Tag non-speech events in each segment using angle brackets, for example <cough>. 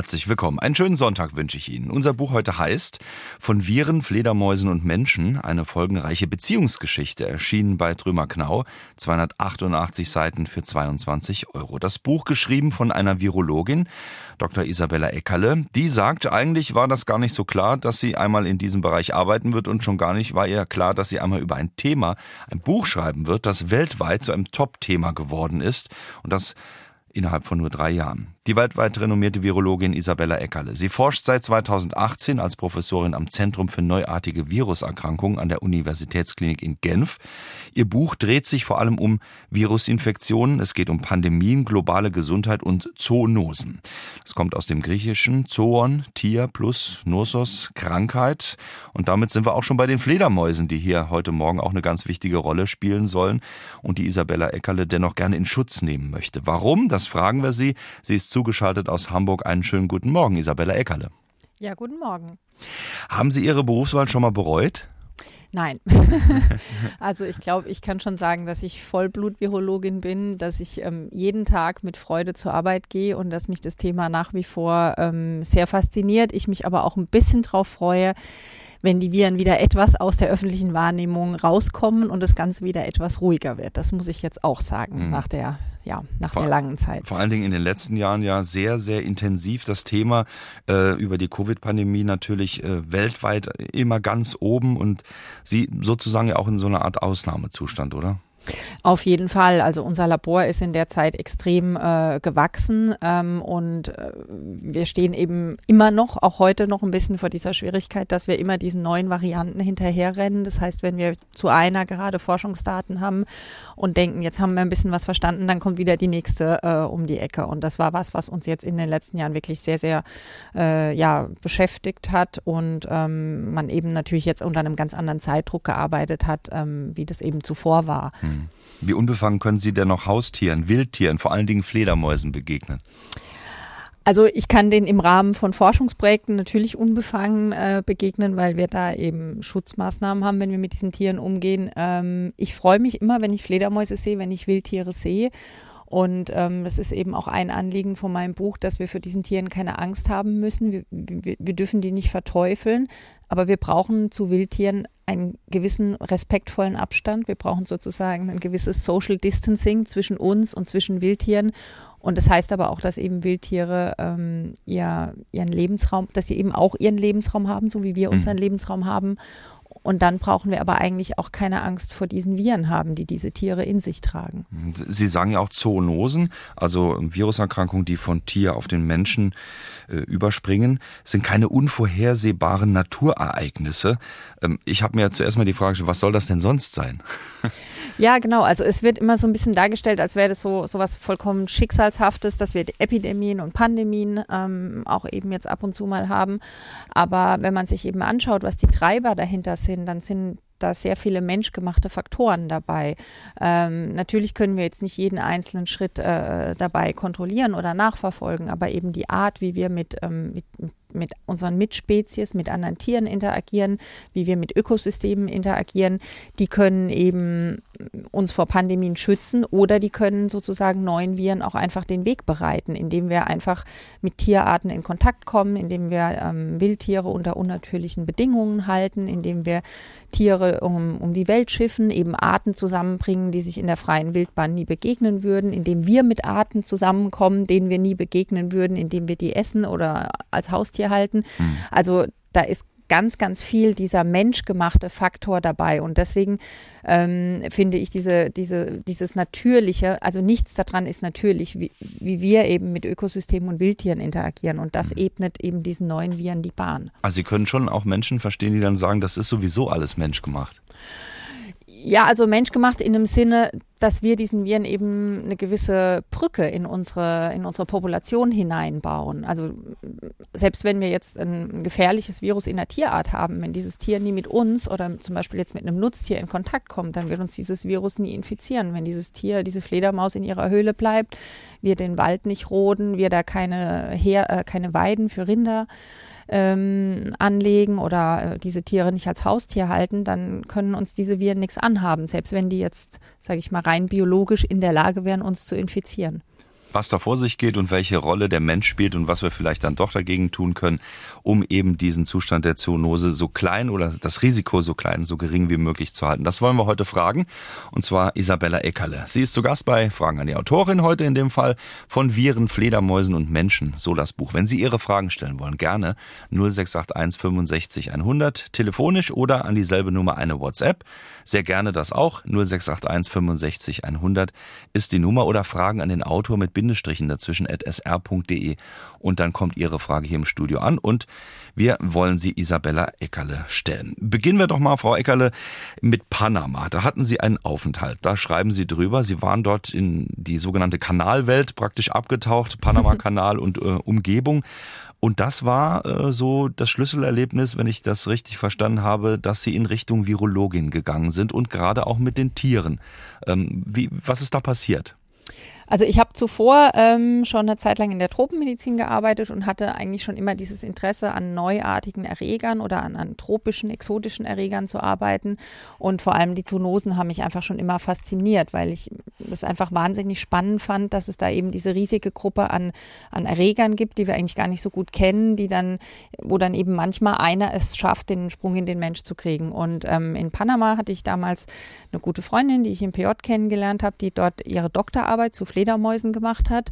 Herzlich willkommen. Einen schönen Sonntag wünsche ich Ihnen. Unser Buch heute heißt Von Viren, Fledermäusen und Menschen, eine folgenreiche Beziehungsgeschichte, erschienen bei Trümmer Knau, 288 Seiten für 22 Euro. Das Buch geschrieben von einer Virologin, Dr. Isabella Eckerle. Die sagt, eigentlich war das gar nicht so klar, dass sie einmal in diesem Bereich arbeiten wird und schon gar nicht war ihr klar, dass sie einmal über ein Thema, ein Buch schreiben wird, das weltweit zu einem Top-Thema geworden ist und das innerhalb von nur drei Jahren. Die weltweit renommierte Virologin Isabella Eckerle. Sie forscht seit 2018 als Professorin am Zentrum für neuartige Viruserkrankungen an der Universitätsklinik in Genf. Ihr Buch dreht sich vor allem um Virusinfektionen. Es geht um Pandemien, globale Gesundheit und Zoonosen. Es kommt aus dem griechischen Zoon, Tier plus Nosos, Krankheit. Und damit sind wir auch schon bei den Fledermäusen, die hier heute Morgen auch eine ganz wichtige Rolle spielen sollen und die Isabella Eckerle dennoch gerne in Schutz nehmen möchte. Warum? Das fragen wir sie. Sie ist zugeschaltet aus Hamburg. Einen schönen guten Morgen, Isabella Eckerle. Ja, guten Morgen. Haben Sie Ihre Berufswahl schon mal bereut? Nein. <laughs> also ich glaube, ich kann schon sagen, dass ich Vollblut-Virologin bin, dass ich ähm, jeden Tag mit Freude zur Arbeit gehe und dass mich das Thema nach wie vor ähm, sehr fasziniert. Ich mich aber auch ein bisschen darauf freue, wenn die Viren wieder etwas aus der öffentlichen Wahrnehmung rauskommen und das Ganze wieder etwas ruhiger wird. Das muss ich jetzt auch sagen mhm. nach der ja, nach vor, der langen Zeit. Vor allen Dingen in den letzten Jahren ja sehr, sehr intensiv das Thema äh, über die Covid-Pandemie natürlich äh, weltweit immer ganz oben und Sie sozusagen ja auch in so einer Art Ausnahmezustand, oder? Auf jeden Fall. Also unser Labor ist in der Zeit extrem äh, gewachsen ähm, und äh, wir stehen eben immer noch, auch heute noch ein bisschen vor dieser Schwierigkeit, dass wir immer diesen neuen Varianten hinterherrennen. Das heißt, wenn wir zu einer gerade Forschungsdaten haben und denken, jetzt haben wir ein bisschen was verstanden, dann kommt wieder die nächste äh, um die Ecke. Und das war was, was uns jetzt in den letzten Jahren wirklich sehr, sehr äh, ja, beschäftigt hat und ähm, man eben natürlich jetzt unter einem ganz anderen Zeitdruck gearbeitet hat, ähm, wie das eben zuvor war. Hm. Wie unbefangen können Sie denn noch Haustieren, Wildtieren, vor allen Dingen Fledermäusen begegnen? Also ich kann den im Rahmen von Forschungsprojekten natürlich unbefangen äh, begegnen, weil wir da eben Schutzmaßnahmen haben, wenn wir mit diesen Tieren umgehen. Ähm, ich freue mich immer, wenn ich Fledermäuse sehe, wenn ich Wildtiere sehe. Und ähm, das ist eben auch ein Anliegen von meinem Buch, dass wir für diesen Tieren keine Angst haben müssen. Wir, wir, wir dürfen die nicht verteufeln, aber wir brauchen zu Wildtieren einen gewissen respektvollen Abstand. Wir brauchen sozusagen ein gewisses Social Distancing zwischen uns und zwischen Wildtieren. Und das heißt aber auch, dass eben Wildtiere ähm, ihr, ihren Lebensraum, dass sie eben auch ihren Lebensraum haben, so wie wir mhm. unseren Lebensraum haben. Und dann brauchen wir aber eigentlich auch keine Angst vor diesen Viren haben, die diese Tiere in sich tragen. Sie sagen ja auch Zoonosen, also Viruserkrankungen, die von Tier auf den Menschen äh, überspringen, sind keine unvorhersehbaren Naturereignisse. Ähm, ich habe mir zuerst mal die Frage, was soll das denn sonst sein? <laughs> Ja, genau. Also es wird immer so ein bisschen dargestellt, als wäre das so, so was vollkommen Schicksalshaftes, dass wir Epidemien und Pandemien ähm, auch eben jetzt ab und zu mal haben. Aber wenn man sich eben anschaut, was die Treiber dahinter sind, dann sind da sehr viele menschgemachte Faktoren dabei. Ähm, natürlich können wir jetzt nicht jeden einzelnen Schritt äh, dabei kontrollieren oder nachverfolgen, aber eben die Art, wie wir mit, ähm, mit, mit unseren Mitspezies, mit anderen Tieren interagieren, wie wir mit Ökosystemen interagieren, die können eben uns vor Pandemien schützen oder die können sozusagen neuen Viren auch einfach den Weg bereiten, indem wir einfach mit Tierarten in Kontakt kommen, indem wir ähm, Wildtiere unter unnatürlichen Bedingungen halten, indem wir Tiere um, um die Welt schiffen, eben Arten zusammenbringen, die sich in der freien Wildbahn nie begegnen würden, indem wir mit Arten zusammenkommen, denen wir nie begegnen würden, indem wir die essen oder als Haustier halten. Mhm. Also da ist ganz, ganz viel dieser menschgemachte Faktor dabei. Und deswegen ähm, finde ich diese, diese, dieses Natürliche, also nichts daran ist natürlich, wie, wie wir eben mit Ökosystemen und Wildtieren interagieren. Und das mhm. ebnet eben diesen neuen Viren die Bahn. Also Sie können schon auch Menschen verstehen, die dann sagen, das ist sowieso alles menschgemacht. Ja, also menschgemacht in dem Sinne, dass wir diesen Viren eben eine gewisse Brücke in unsere, in unsere Population hineinbauen. Also selbst wenn wir jetzt ein gefährliches Virus in der Tierart haben, wenn dieses Tier nie mit uns oder zum Beispiel jetzt mit einem Nutztier in Kontakt kommt, dann wird uns dieses Virus nie infizieren. Wenn dieses Tier, diese Fledermaus in ihrer Höhle bleibt, wir den Wald nicht roden, wir da keine, Her äh, keine Weiden für Rinder ähm, anlegen oder äh, diese Tiere nicht als Haustier halten, dann können uns diese Viren nichts anhaben, selbst wenn die jetzt, sage ich mal, rein biologisch in der Lage wären, uns zu infizieren was da vor sich geht und welche Rolle der Mensch spielt und was wir vielleicht dann doch dagegen tun können, um eben diesen Zustand der Zoonose so klein oder das Risiko so klein, so gering wie möglich zu halten. Das wollen wir heute fragen. Und zwar Isabella Eckerle. Sie ist zu Gast bei Fragen an die Autorin heute in dem Fall von Viren, Fledermäusen und Menschen. So das Buch. Wenn Sie Ihre Fragen stellen wollen, gerne 0681 65 100 telefonisch oder an dieselbe Nummer eine WhatsApp. Sehr gerne das auch. 0681 65 100 ist die Nummer oder Fragen an den Autor mit Bindestrichen dazwischen at sr.de und dann kommt Ihre Frage hier im Studio an und wir wollen sie Isabella Eckerle stellen. Beginnen wir doch mal, Frau Eckerle, mit Panama. Da hatten Sie einen Aufenthalt. Da schreiben Sie drüber. Sie waren dort in die sogenannte Kanalwelt praktisch abgetaucht, Panama-Kanal <laughs> und äh, Umgebung. Und das war äh, so das Schlüsselerlebnis, wenn ich das richtig verstanden habe, dass Sie in Richtung Virologin gegangen sind und gerade auch mit den Tieren. Ähm, wie, was ist da passiert? Also ich habe zuvor ähm, schon eine Zeit lang in der Tropenmedizin gearbeitet und hatte eigentlich schon immer dieses Interesse an neuartigen Erregern oder an, an tropischen, exotischen Erregern zu arbeiten. Und vor allem die Zoonosen haben mich einfach schon immer fasziniert, weil ich das einfach wahnsinnig spannend fand, dass es da eben diese riesige Gruppe an, an Erregern gibt, die wir eigentlich gar nicht so gut kennen, die dann, wo dann eben manchmal einer es schafft, den Sprung in den Mensch zu kriegen. Und ähm, in Panama hatte ich damals eine gute Freundin, die ich im PJ kennengelernt habe, die dort ihre Doktorarbeit zu Pflege Fledermäusen gemacht hat.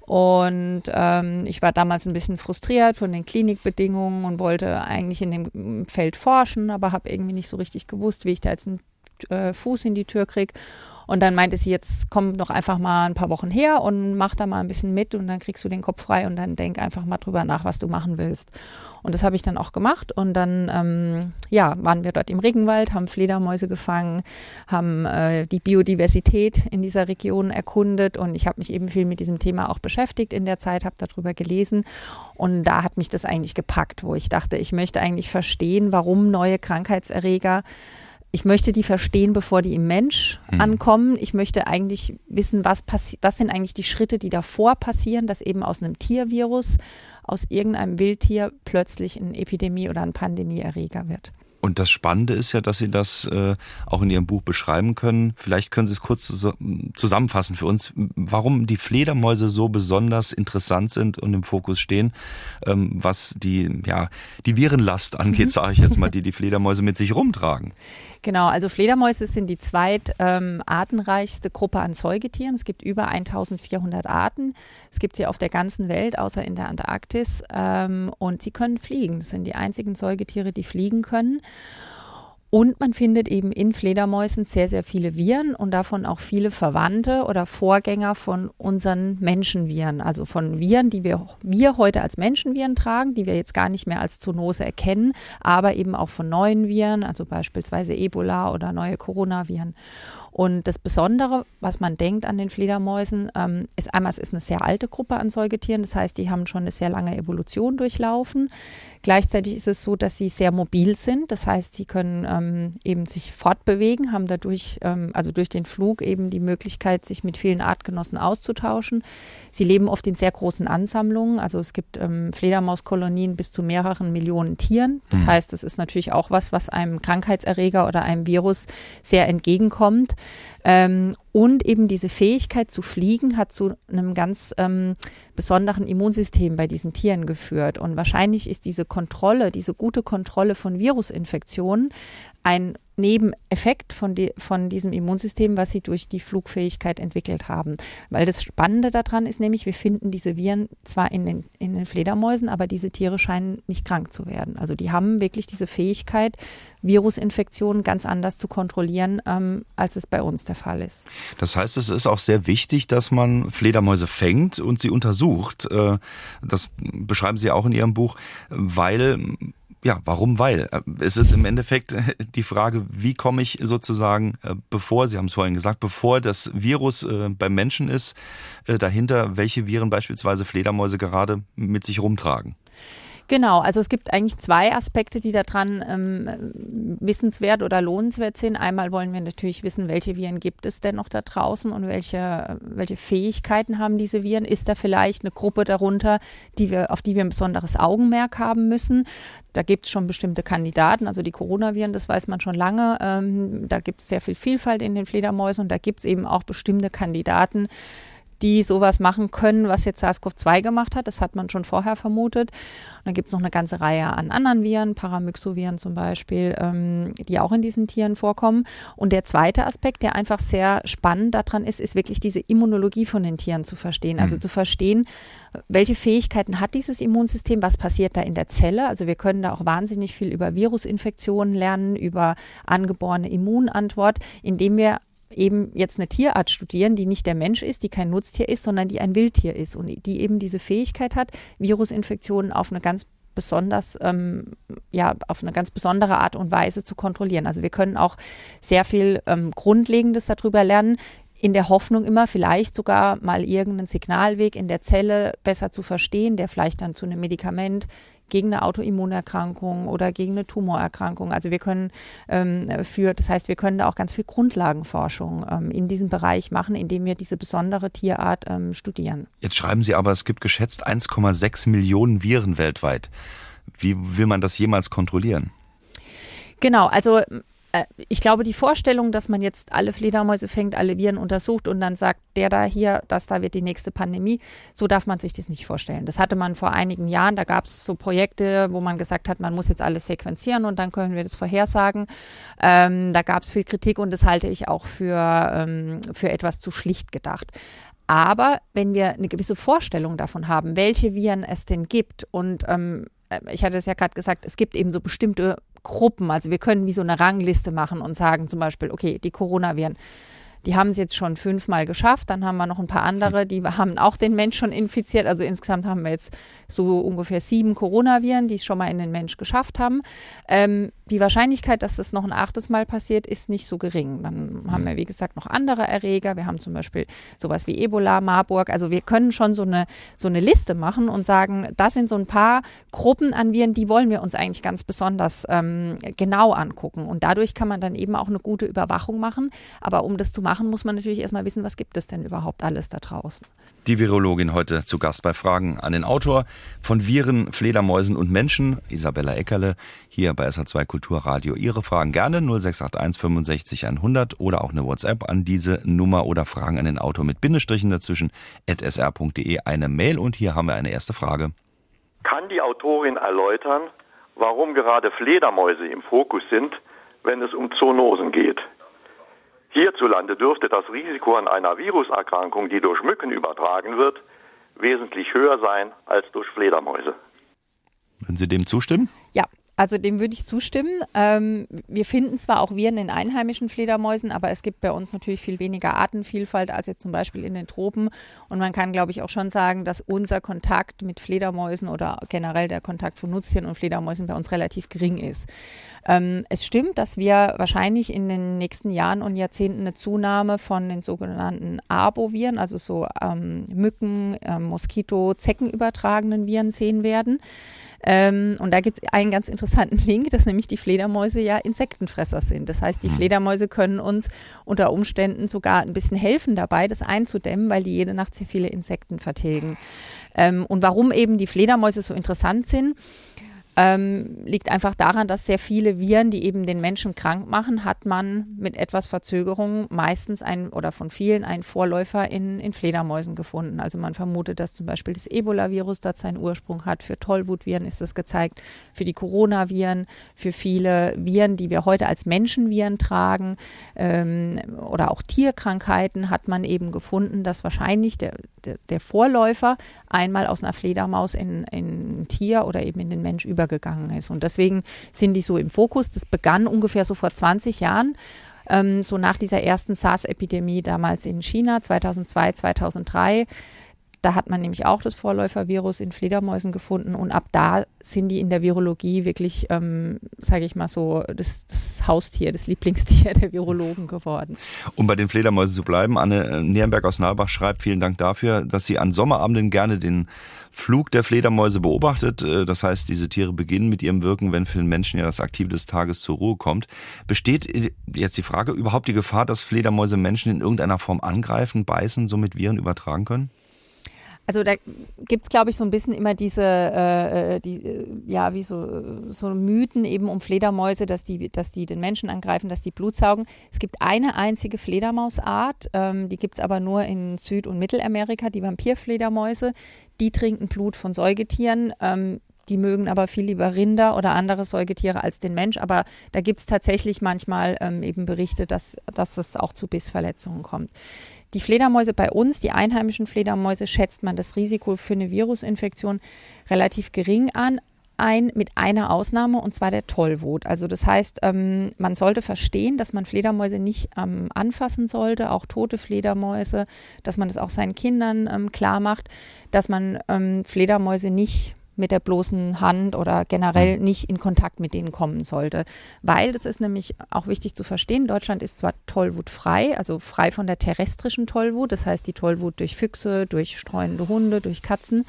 Und ähm, ich war damals ein bisschen frustriert von den Klinikbedingungen und wollte eigentlich in dem Feld forschen, aber habe irgendwie nicht so richtig gewusst, wie ich da jetzt einen äh, Fuß in die Tür kriege. Und dann meinte sie, jetzt komm doch einfach mal ein paar Wochen her und mach da mal ein bisschen mit und dann kriegst du den Kopf frei und dann denk einfach mal drüber nach, was du machen willst. Und das habe ich dann auch gemacht und dann ähm, ja, waren wir dort im Regenwald, haben Fledermäuse gefangen, haben äh, die Biodiversität in dieser Region erkundet und ich habe mich eben viel mit diesem Thema auch beschäftigt in der Zeit, habe darüber gelesen und da hat mich das eigentlich gepackt, wo ich dachte, ich möchte eigentlich verstehen, warum neue Krankheitserreger ich möchte die verstehen, bevor die im Mensch mhm. ankommen. Ich möchte eigentlich wissen, was passiert, was sind eigentlich die Schritte, die davor passieren, dass eben aus einem Tiervirus, aus irgendeinem Wildtier plötzlich ein Epidemie oder ein Pandemieerreger wird. Und das Spannende ist ja, dass Sie das äh, auch in Ihrem Buch beschreiben können. Vielleicht können Sie es kurz zusammenfassen für uns, warum die Fledermäuse so besonders interessant sind und im Fokus stehen, ähm, was die, ja, die Virenlast angeht, mhm. sage ich jetzt mal, die <laughs> die Fledermäuse mit sich rumtragen. Genau, also Fledermäuse sind die zweit ähm, Gruppe an Säugetieren. Es gibt über 1400 Arten. Es gibt sie auf der ganzen Welt, außer in der Antarktis. Ähm, und sie können fliegen. Das sind die einzigen Säugetiere, die fliegen können. Und man findet eben in Fledermäusen sehr, sehr viele Viren und davon auch viele Verwandte oder Vorgänger von unseren Menschenviren. Also von Viren, die wir, wir heute als Menschenviren tragen, die wir jetzt gar nicht mehr als Zoonose erkennen, aber eben auch von neuen Viren, also beispielsweise Ebola oder neue Coronaviren. Und das Besondere, was man denkt an den Fledermäusen, ähm, ist einmal, es ist eine sehr alte Gruppe an Säugetieren. Das heißt, die haben schon eine sehr lange Evolution durchlaufen. Gleichzeitig ist es so, dass sie sehr mobil sind. Das heißt, sie können ähm, eben sich fortbewegen, haben dadurch, ähm, also durch den Flug eben die Möglichkeit, sich mit vielen Artgenossen auszutauschen. Sie leben oft in sehr großen Ansammlungen. Also es gibt ähm, Fledermauskolonien bis zu mehreren Millionen Tieren. Das mhm. heißt, das ist natürlich auch was, was einem Krankheitserreger oder einem Virus sehr entgegenkommt. Und eben diese Fähigkeit zu fliegen hat zu einem ganz ähm, besonderen Immunsystem bei diesen Tieren geführt. Und wahrscheinlich ist diese Kontrolle, diese gute Kontrolle von Virusinfektionen ein Nebeneffekt von, die, von diesem Immunsystem, was sie durch die Flugfähigkeit entwickelt haben. Weil das Spannende daran ist nämlich, wir finden diese Viren zwar in den, in den Fledermäusen, aber diese Tiere scheinen nicht krank zu werden. Also die haben wirklich diese Fähigkeit, Virusinfektionen ganz anders zu kontrollieren, ähm, als es bei uns der Fall ist. Das heißt, es ist auch sehr wichtig, dass man Fledermäuse fängt und sie untersucht. Äh, das beschreiben Sie auch in Ihrem Buch, weil ja, warum? Weil äh, es ist im Endeffekt die Frage, wie komme ich sozusagen, äh, bevor, Sie haben es vorhin gesagt, bevor das Virus äh, beim Menschen ist, dahinter, welche Viren beispielsweise Fledermäuse gerade mit sich rumtragen. Genau, also es gibt eigentlich zwei Aspekte, die daran ähm, wissenswert oder lohnenswert sind. Einmal wollen wir natürlich wissen, welche Viren gibt es denn noch da draußen und welche, welche Fähigkeiten haben diese Viren. Ist da vielleicht eine Gruppe darunter, die wir, auf die wir ein besonderes Augenmerk haben müssen? Da gibt es schon bestimmte Kandidaten, also die Coronaviren, das weiß man schon lange. Ähm, da gibt es sehr viel Vielfalt in den Fledermäusen und da gibt es eben auch bestimmte Kandidaten, die sowas machen können, was jetzt SARS-CoV-2 gemacht hat. Das hat man schon vorher vermutet. Und dann gibt es noch eine ganze Reihe an anderen Viren, Paramyxoviren zum Beispiel, ähm, die auch in diesen Tieren vorkommen. Und der zweite Aspekt, der einfach sehr spannend daran ist, ist wirklich diese Immunologie von den Tieren zu verstehen. Also mhm. zu verstehen, welche Fähigkeiten hat dieses Immunsystem, was passiert da in der Zelle. Also wir können da auch wahnsinnig viel über Virusinfektionen lernen, über angeborene Immunantwort, indem wir eben jetzt eine Tierart studieren, die nicht der Mensch ist, die kein Nutztier ist, sondern die ein Wildtier ist und die eben diese Fähigkeit hat, Virusinfektionen auf eine ganz besonders, ähm, ja, auf eine ganz besondere Art und Weise zu kontrollieren. Also wir können auch sehr viel ähm, Grundlegendes darüber lernen, in der Hoffnung immer vielleicht sogar mal irgendeinen Signalweg in der Zelle besser zu verstehen, der vielleicht dann zu einem Medikament gegen eine Autoimmunerkrankung oder gegen eine Tumorerkrankung. Also wir können ähm, für, das heißt, wir können da auch ganz viel Grundlagenforschung ähm, in diesem Bereich machen, indem wir diese besondere Tierart ähm, studieren. Jetzt schreiben Sie aber, es gibt geschätzt 1,6 Millionen Viren weltweit. Wie will man das jemals kontrollieren? Genau, also ich glaube, die Vorstellung, dass man jetzt alle Fledermäuse fängt, alle Viren untersucht und dann sagt, der da hier, das da wird die nächste Pandemie, so darf man sich das nicht vorstellen. Das hatte man vor einigen Jahren, da gab es so Projekte, wo man gesagt hat, man muss jetzt alles sequenzieren und dann können wir das vorhersagen. Ähm, da gab es viel Kritik und das halte ich auch für, ähm, für etwas zu schlicht gedacht. Aber wenn wir eine gewisse Vorstellung davon haben, welche Viren es denn gibt und ähm, äh, ich hatte es ja gerade gesagt, es gibt eben so bestimmte Gruppen. Also wir können wie so eine Rangliste machen und sagen zum Beispiel, okay, die Coronaviren, die haben es jetzt schon fünfmal geschafft. Dann haben wir noch ein paar andere, die haben auch den Mensch schon infiziert. Also insgesamt haben wir jetzt so ungefähr sieben Coronaviren, die es schon mal in den Mensch geschafft haben. Ähm, die Wahrscheinlichkeit, dass das noch ein achtes Mal passiert, ist nicht so gering. Dann haben wir, wie gesagt, noch andere Erreger. Wir haben zum Beispiel sowas wie Ebola, Marburg. Also wir können schon so eine, so eine Liste machen und sagen, das sind so ein paar Gruppen an Viren, die wollen wir uns eigentlich ganz besonders ähm, genau angucken. Und dadurch kann man dann eben auch eine gute Überwachung machen. Aber um das zu machen, muss man natürlich erstmal wissen, was gibt es denn überhaupt alles da draußen. Die Virologin heute zu Gast bei Fragen an den Autor von Viren, Fledermäusen und Menschen, Isabella Eckerle, hier bei SA2 Kulturradio. Ihre Fragen gerne 0681 65 100 oder auch eine WhatsApp an diese Nummer oder Fragen an den Autor mit Bindestrichen dazwischen at sr.de eine Mail und hier haben wir eine erste Frage. Kann die Autorin erläutern, warum gerade Fledermäuse im Fokus sind, wenn es um Zoonosen geht? Hierzulande dürfte das Risiko an einer Viruserkrankung, die durch Mücken übertragen wird, wesentlich höher sein als durch Fledermäuse. Würden Sie dem zustimmen? Ja, also dem würde ich zustimmen. Ähm, wir finden zwar auch Viren in einheimischen Fledermäusen, aber es gibt bei uns natürlich viel weniger Artenvielfalt als jetzt zum Beispiel in den Tropen. Und man kann, glaube ich, auch schon sagen, dass unser Kontakt mit Fledermäusen oder generell der Kontakt von Nutztieren und Fledermäusen bei uns relativ gering ist. Ähm, es stimmt, dass wir wahrscheinlich in den nächsten Jahren und Jahrzehnten eine Zunahme von den sogenannten Arboviren, also so ähm, Mücken, ähm, Moskito, Zecken übertragenen Viren sehen werden. Ähm, und da gibt es einen ganz interessanten <laughs> Link, dass nämlich die Fledermäuse ja Insektenfresser sind. Das heißt, die hm. Fledermäuse können uns unter Umständen sogar ein bisschen helfen dabei, das einzudämmen, weil die jede Nacht sehr viele Insekten vertilgen. Ähm, und warum eben die Fledermäuse so interessant sind, ähm, liegt einfach daran, dass sehr viele Viren, die eben den Menschen krank machen, hat man mit etwas Verzögerung meistens ein oder von vielen einen Vorläufer in, in Fledermäusen gefunden. Also man vermutet, dass zum Beispiel das Ebola-Virus dort seinen Ursprung hat. Für Tollwutviren ist das gezeigt, für die Coronaviren, für viele Viren, die wir heute als Menschenviren tragen ähm, oder auch Tierkrankheiten hat man eben gefunden, dass wahrscheinlich der, der, der Vorläufer einmal aus einer Fledermaus in, in ein Tier oder eben in den Mensch übergegangen gegangen ist. Und deswegen sind die so im Fokus. Das begann ungefähr so vor 20 Jahren ähm, so nach dieser ersten SARS-Epidemie damals in China 2002, 2003. Da hat man nämlich auch das Vorläufervirus in Fledermäusen gefunden und ab da sind die in der Virologie wirklich, ähm, sage ich mal so, das, das Haustier, das Lieblingstier der Virologen geworden. Um bei den Fledermäusen zu bleiben, Anne Nierenberg aus Nalbach schreibt, vielen Dank dafür, dass sie an Sommerabenden gerne den Flug der Fledermäuse beobachtet. Äh, das heißt, diese Tiere beginnen mit ihrem Wirken, wenn für den Menschen ja das Aktive des Tages zur Ruhe kommt. Besteht äh, jetzt die Frage überhaupt die Gefahr, dass Fledermäuse Menschen in irgendeiner Form angreifen, beißen, somit Viren übertragen können? Also da gibt es, glaube ich, so ein bisschen immer diese, äh, äh, die, äh, ja, wie so, so Mythen eben um Fledermäuse, dass die, dass die den Menschen angreifen, dass die Blut saugen. Es gibt eine einzige Fledermausart, ähm, die gibt es aber nur in Süd- und Mittelamerika, die Vampirfledermäuse. Die trinken Blut von Säugetieren. Ähm, die mögen aber viel lieber Rinder oder andere Säugetiere als den Mensch. Aber da gibt es tatsächlich manchmal ähm, eben Berichte, dass, dass es auch zu Bissverletzungen kommt. Die Fledermäuse bei uns, die einheimischen Fledermäuse, schätzt man das Risiko für eine Virusinfektion relativ gering an, ein mit einer Ausnahme und zwar der Tollwut. Also das heißt, ähm, man sollte verstehen, dass man Fledermäuse nicht ähm, anfassen sollte, auch tote Fledermäuse, dass man das auch seinen Kindern ähm, klar macht, dass man ähm, Fledermäuse nicht mit der bloßen Hand oder generell mhm. nicht in Kontakt mit denen kommen sollte. Weil, das ist nämlich auch wichtig zu verstehen, Deutschland ist zwar tollwutfrei, also frei von der terrestrischen Tollwut, das heißt die Tollwut durch Füchse, durch streunende Hunde, durch Katzen.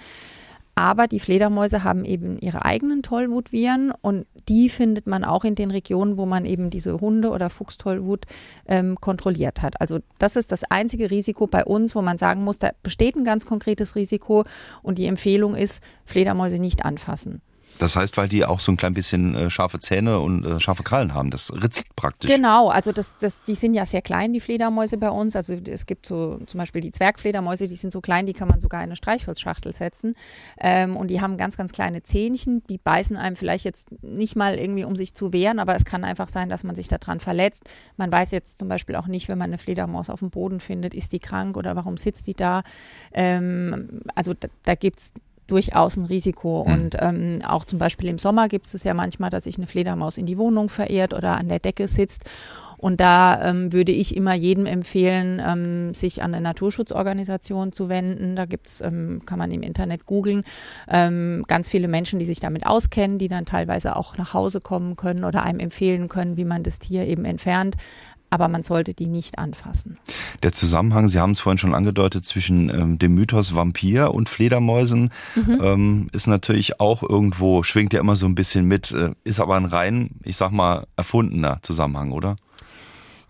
Aber die Fledermäuse haben eben ihre eigenen Tollwutviren und die findet man auch in den Regionen, wo man eben diese Hunde- oder Fuchstollwut ähm, kontrolliert hat. Also das ist das einzige Risiko bei uns, wo man sagen muss, da besteht ein ganz konkretes Risiko und die Empfehlung ist, Fledermäuse nicht anfassen. Das heißt, weil die auch so ein klein bisschen äh, scharfe Zähne und äh, scharfe Krallen haben. Das ritzt praktisch. Genau, also das, das, die sind ja sehr klein, die Fledermäuse bei uns. Also es gibt so zum Beispiel die Zwergfledermäuse, die sind so klein, die kann man sogar in eine Streichholzschachtel setzen. Ähm, und die haben ganz, ganz kleine Zähnchen. Die beißen einem vielleicht jetzt nicht mal irgendwie, um sich zu wehren, aber es kann einfach sein, dass man sich daran verletzt. Man weiß jetzt zum Beispiel auch nicht, wenn man eine Fledermaus auf dem Boden findet, ist die krank oder warum sitzt die da. Ähm, also da, da gibt es durchaus ein Risiko. Mhm. Und ähm, auch zum Beispiel im Sommer gibt es ja manchmal, dass sich eine Fledermaus in die Wohnung verirrt oder an der Decke sitzt. Und da ähm, würde ich immer jedem empfehlen, ähm, sich an eine Naturschutzorganisation zu wenden. Da gibt's, ähm, kann man im Internet googeln, ähm, ganz viele Menschen, die sich damit auskennen, die dann teilweise auch nach Hause kommen können oder einem empfehlen können, wie man das Tier eben entfernt aber man sollte die nicht anfassen. Der Zusammenhang, Sie haben es vorhin schon angedeutet, zwischen ähm, dem Mythos Vampir und Fledermäusen mhm. ähm, ist natürlich auch irgendwo, schwingt ja immer so ein bisschen mit, äh, ist aber ein rein, ich sag mal, erfundener Zusammenhang, oder?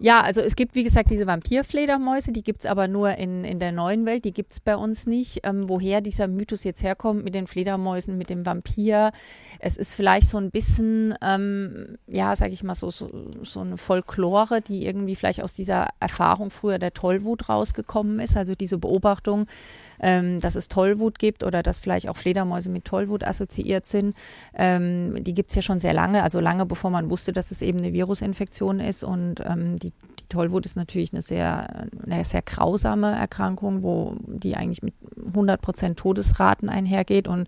Ja, also es gibt, wie gesagt, diese Vampirfledermäuse, die gibt es aber nur in, in der neuen Welt, die gibt es bei uns nicht. Ähm, woher dieser Mythos jetzt herkommt mit den Fledermäusen, mit dem Vampir, es ist vielleicht so ein bisschen, ähm, ja, sag ich mal, so, so, so eine Folklore, die irgendwie vielleicht aus dieser Erfahrung früher der Tollwut rausgekommen ist, also diese Beobachtung, ähm, dass es Tollwut gibt oder dass vielleicht auch Fledermäuse mit Tollwut assoziiert sind. Ähm, die gibt es ja schon sehr lange, also lange bevor man wusste, dass es eben eine Virusinfektion ist. Und ähm, die, die Tollwut ist natürlich eine sehr, eine sehr grausame Erkrankung, wo die eigentlich mit 100 Prozent Todesraten einhergeht. Und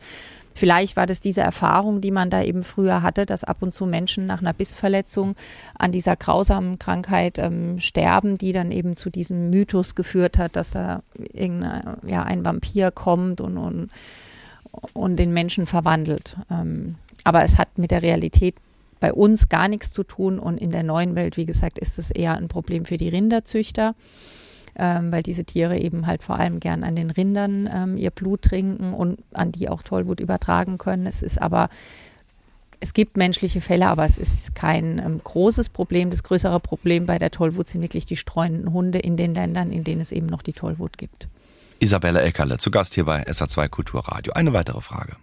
Vielleicht war das diese Erfahrung, die man da eben früher hatte, dass ab und zu Menschen nach einer Bissverletzung an dieser grausamen Krankheit ähm, sterben, die dann eben zu diesem Mythos geführt hat, dass da ja, ein Vampir kommt und, und, und den Menschen verwandelt. Ähm, aber es hat mit der Realität bei uns gar nichts zu tun und in der neuen Welt, wie gesagt, ist es eher ein Problem für die Rinderzüchter ähm, weil diese Tiere eben halt vor allem gern an den Rindern ähm, ihr Blut trinken und an die auch Tollwut übertragen können. Es ist aber es gibt menschliche Fälle, aber es ist kein ähm, großes Problem. Das größere Problem bei der Tollwut sind wirklich die streunenden Hunde in den Ländern, in denen es eben noch die Tollwut gibt. Isabella Eckerle, zu Gast hier bei SA2 Kulturradio. Eine weitere Frage.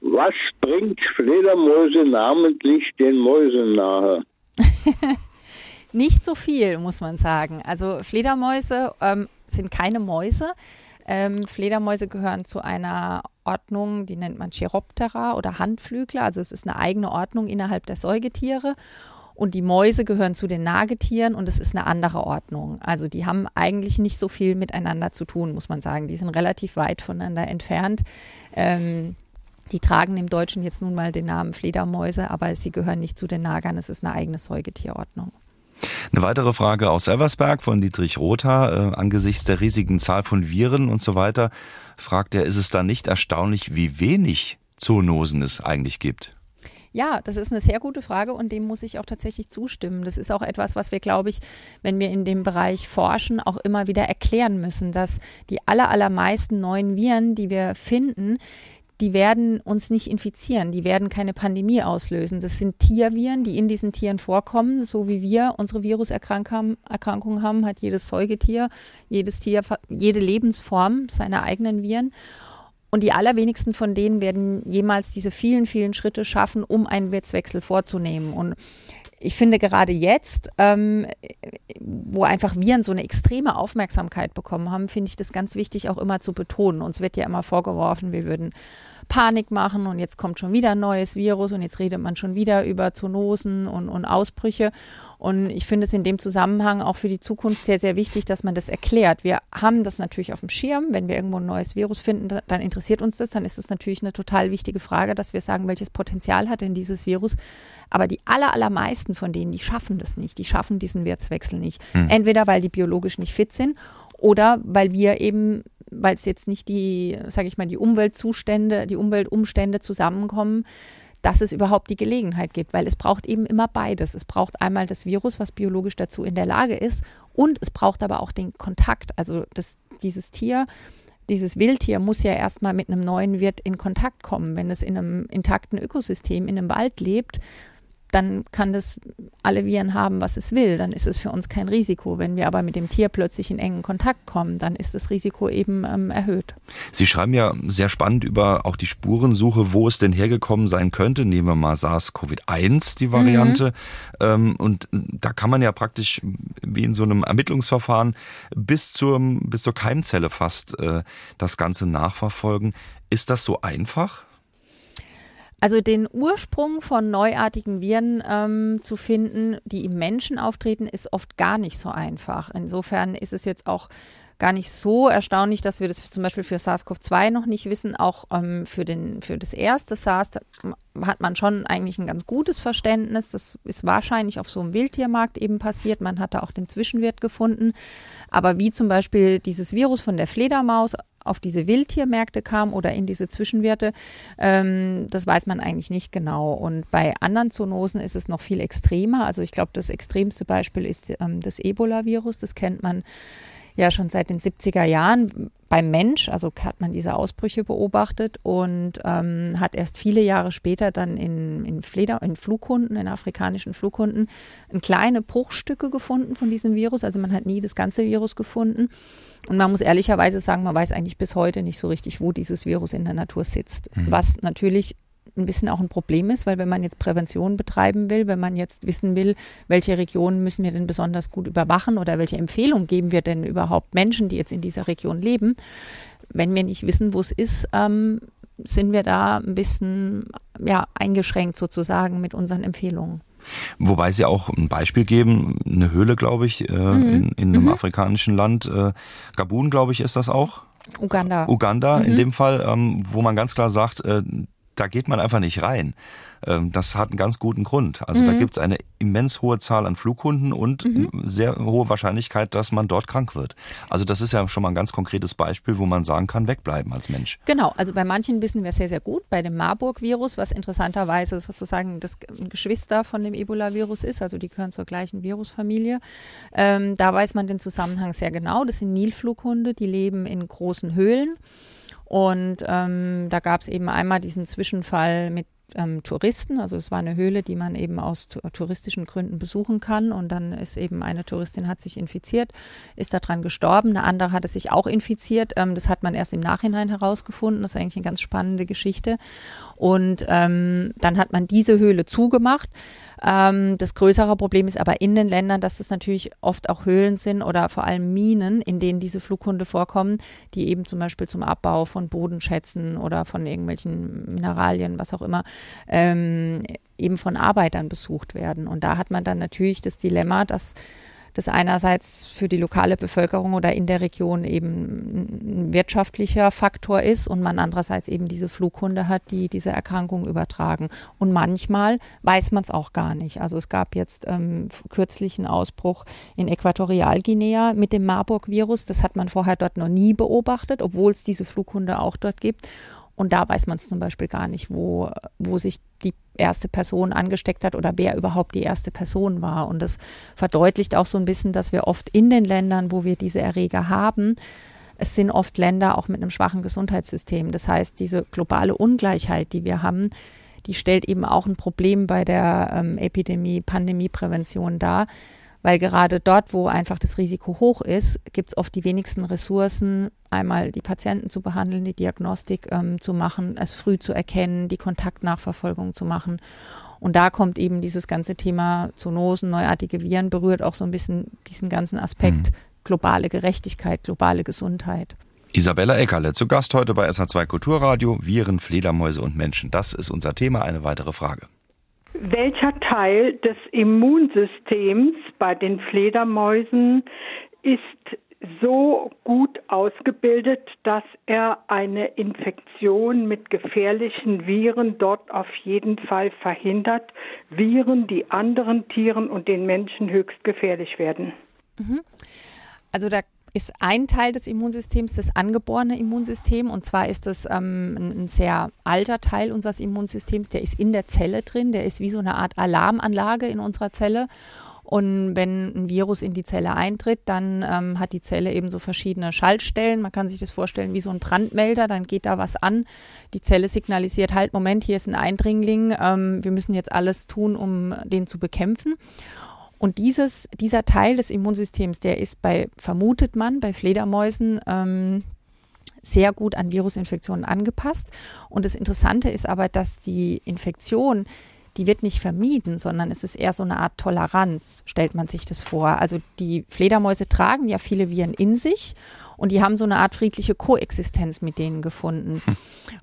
Was bringt Fledermäuse namentlich den Mäusen nahe? <laughs> Nicht so viel, muss man sagen. Also Fledermäuse ähm, sind keine Mäuse. Ähm, Fledermäuse gehören zu einer Ordnung, die nennt man Chiroptera oder Handflügler. Also es ist eine eigene Ordnung innerhalb der Säugetiere. Und die Mäuse gehören zu den Nagetieren und es ist eine andere Ordnung. Also die haben eigentlich nicht so viel miteinander zu tun, muss man sagen. Die sind relativ weit voneinander entfernt. Ähm, die tragen im Deutschen jetzt nun mal den Namen Fledermäuse, aber sie gehören nicht zu den Nagern. Es ist eine eigene Säugetierordnung. Eine weitere Frage aus Elversberg von Dietrich Rother. Äh, angesichts der riesigen Zahl von Viren und so weiter, fragt er, ist es da nicht erstaunlich, wie wenig Zoonosen es eigentlich gibt? Ja, das ist eine sehr gute Frage und dem muss ich auch tatsächlich zustimmen. Das ist auch etwas, was wir, glaube ich, wenn wir in dem Bereich forschen, auch immer wieder erklären müssen, dass die aller, allermeisten neuen Viren, die wir finden, die werden uns nicht infizieren, die werden keine Pandemie auslösen. Das sind Tierviren, die in diesen Tieren vorkommen, so wie wir unsere Viruserkrankungen haben, hat jedes Säugetier, jedes Tier, jede Lebensform seine eigenen Viren. Und die allerwenigsten von denen werden jemals diese vielen, vielen Schritte schaffen, um einen Wirtswechsel vorzunehmen. Und ich finde gerade jetzt, ähm, wo einfach Viren so eine extreme Aufmerksamkeit bekommen haben, finde ich das ganz wichtig auch immer zu betonen. Uns wird ja immer vorgeworfen, wir würden Panik machen und jetzt kommt schon wieder ein neues Virus und jetzt redet man schon wieder über Zoonosen und, und Ausbrüche. Und ich finde es in dem Zusammenhang auch für die Zukunft sehr, sehr wichtig, dass man das erklärt. Wir haben das natürlich auf dem Schirm. Wenn wir irgendwo ein neues Virus finden, dann interessiert uns das. Dann ist es natürlich eine total wichtige Frage, dass wir sagen, welches Potenzial hat denn dieses Virus. Aber die aller, allermeisten von denen, die schaffen das nicht. Die schaffen diesen Wirtswechsel nicht. Hm. Entweder weil die biologisch nicht fit sind oder weil wir eben weil es jetzt nicht die, sage ich mal, die Umweltzustände, die Umweltumstände zusammenkommen, dass es überhaupt die Gelegenheit gibt, weil es braucht eben immer beides. Es braucht einmal das Virus, was biologisch dazu in der Lage ist, und es braucht aber auch den Kontakt. Also das, dieses Tier, dieses Wildtier muss ja erstmal mit einem neuen Wirt in Kontakt kommen. Wenn es in einem intakten Ökosystem, in einem Wald lebt, dann kann das alle Viren haben, was es will. Dann ist es für uns kein Risiko. Wenn wir aber mit dem Tier plötzlich in engen Kontakt kommen, dann ist das Risiko eben ähm, erhöht. Sie schreiben ja sehr spannend über auch die Spurensuche, wo es denn hergekommen sein könnte. Nehmen wir mal SARS-CoV-1, die Variante. Mhm. Ähm, und da kann man ja praktisch wie in so einem Ermittlungsverfahren bis zur, bis zur Keimzelle fast äh, das Ganze nachverfolgen. Ist das so einfach? Also den Ursprung von neuartigen Viren ähm, zu finden, die im Menschen auftreten, ist oft gar nicht so einfach. Insofern ist es jetzt auch gar nicht so erstaunlich, dass wir das zum Beispiel für SARS-CoV-2 noch nicht wissen. Auch ähm, für, den, für das erste SARS hat man schon eigentlich ein ganz gutes Verständnis. Das ist wahrscheinlich auf so einem Wildtiermarkt eben passiert. Man hat da auch den Zwischenwert gefunden. Aber wie zum Beispiel dieses Virus von der Fledermaus auf diese Wildtiermärkte kam oder in diese Zwischenwerte, ähm, das weiß man eigentlich nicht genau. Und bei anderen Zoonosen ist es noch viel extremer. Also ich glaube, das extremste Beispiel ist ähm, das Ebola-Virus. Das kennt man ja schon seit den 70er Jahren beim Mensch, also hat man diese Ausbrüche beobachtet und ähm, hat erst viele Jahre später dann in, in, Fleder, in Flughunden, in afrikanischen Flughunden, kleine Bruchstücke gefunden von diesem Virus. Also man hat nie das ganze Virus gefunden. Und man muss ehrlicherweise sagen, man weiß eigentlich bis heute nicht so richtig, wo dieses Virus in der Natur sitzt. Mhm. Was natürlich ein bisschen auch ein Problem ist, weil wenn man jetzt Prävention betreiben will, wenn man jetzt wissen will, welche Regionen müssen wir denn besonders gut überwachen oder welche Empfehlung geben wir denn überhaupt Menschen, die jetzt in dieser Region leben, wenn wir nicht wissen, wo es ist, ähm, sind wir da ein bisschen ja, eingeschränkt sozusagen mit unseren Empfehlungen. Wobei sie auch ein Beispiel geben, eine Höhle, glaube ich, äh, mhm. in, in, einem mhm. afrikanischen Land. Äh, Gabun, glaube ich, ist das auch. Uganda. Uganda mhm. in dem Fall, ähm, wo man ganz klar sagt, äh, da geht man einfach nicht rein. Ähm, das hat einen ganz guten Grund. Also mhm. da gibt es eine immens hohe Zahl an Flughunden und mhm. sehr hohe Wahrscheinlichkeit, dass man dort krank wird. Also das ist ja schon mal ein ganz konkretes Beispiel, wo man sagen kann, wegbleiben als Mensch. Genau, also bei manchen wissen wir sehr, sehr gut. Bei dem Marburg-Virus, was interessanterweise sozusagen das Geschwister von dem Ebola-Virus ist, also die gehören zur gleichen Virusfamilie, ähm, da weiß man den Zusammenhang sehr genau. Das sind Nilflughunde, die leben in großen Höhlen. Und ähm, da gab es eben einmal diesen Zwischenfall mit ähm, Touristen. Also es war eine Höhle, die man eben aus touristischen Gründen besuchen kann. Und dann ist eben eine Touristin hat sich infiziert, ist daran gestorben. Eine andere hatte sich auch infiziert. Ähm, das hat man erst im Nachhinein herausgefunden. Das ist eigentlich eine ganz spannende Geschichte. Und ähm, dann hat man diese Höhle zugemacht. Ähm, das größere Problem ist aber in den Ländern, dass es natürlich oft auch Höhlen sind oder vor allem Minen, in denen diese Flughunde vorkommen, die eben zum Beispiel zum Abbau von Bodenschätzen oder von irgendwelchen Mineralien, was auch immer, ähm, eben von Arbeitern besucht werden. Und da hat man dann natürlich das Dilemma, dass das einerseits für die lokale Bevölkerung oder in der Region eben ein wirtschaftlicher Faktor ist und man andererseits eben diese Flughunde hat, die diese Erkrankung übertragen. Und manchmal weiß man es auch gar nicht. Also es gab jetzt ähm, kürzlich einen Ausbruch in Äquatorialguinea mit dem Marburg-Virus. Das hat man vorher dort noch nie beobachtet, obwohl es diese Flughunde auch dort gibt. Und da weiß man es zum Beispiel gar nicht, wo, wo sich die erste Person angesteckt hat oder wer überhaupt die erste Person war. Und das verdeutlicht auch so ein bisschen, dass wir oft in den Ländern, wo wir diese Erreger haben, es sind oft Länder auch mit einem schwachen Gesundheitssystem. Das heißt, diese globale Ungleichheit, die wir haben, die stellt eben auch ein Problem bei der ähm, Epidemie, Pandemieprävention dar, weil gerade dort, wo einfach das Risiko hoch ist, gibt es oft die wenigsten Ressourcen, einmal die Patienten zu behandeln, die Diagnostik ähm, zu machen, es früh zu erkennen, die Kontaktnachverfolgung zu machen. Und da kommt eben dieses ganze Thema Zoonosen, neuartige Viren, berührt auch so ein bisschen diesen ganzen Aspekt mhm. globale Gerechtigkeit, globale Gesundheit. Isabella Eckerle zu Gast heute bei SA2 Kulturradio. Viren, Fledermäuse und Menschen. Das ist unser Thema. Eine weitere Frage. Welcher Teil des Immunsystems bei den Fledermäusen ist so gut ausgebildet, dass er eine Infektion mit gefährlichen Viren dort auf jeden Fall verhindert. Viren, die anderen Tieren und den Menschen höchst gefährlich werden. Mhm. Also da ist ein Teil des Immunsystems das angeborene Immunsystem. Und zwar ist das ähm, ein sehr alter Teil unseres Immunsystems. Der ist in der Zelle drin. Der ist wie so eine Art Alarmanlage in unserer Zelle. Und wenn ein Virus in die Zelle eintritt, dann ähm, hat die Zelle eben so verschiedene Schaltstellen. Man kann sich das vorstellen wie so ein Brandmelder. Dann geht da was an. Die Zelle signalisiert halt, Moment, hier ist ein Eindringling. Ähm, wir müssen jetzt alles tun, um den zu bekämpfen. Und dieses, dieser Teil des Immunsystems, der ist bei, vermutet man, bei Fledermäusen ähm, sehr gut an Virusinfektionen angepasst. Und das Interessante ist aber, dass die Infektion die wird nicht vermieden, sondern es ist eher so eine Art Toleranz, stellt man sich das vor. Also die Fledermäuse tragen ja viele Viren in sich und die haben so eine Art friedliche Koexistenz mit denen gefunden. Hm.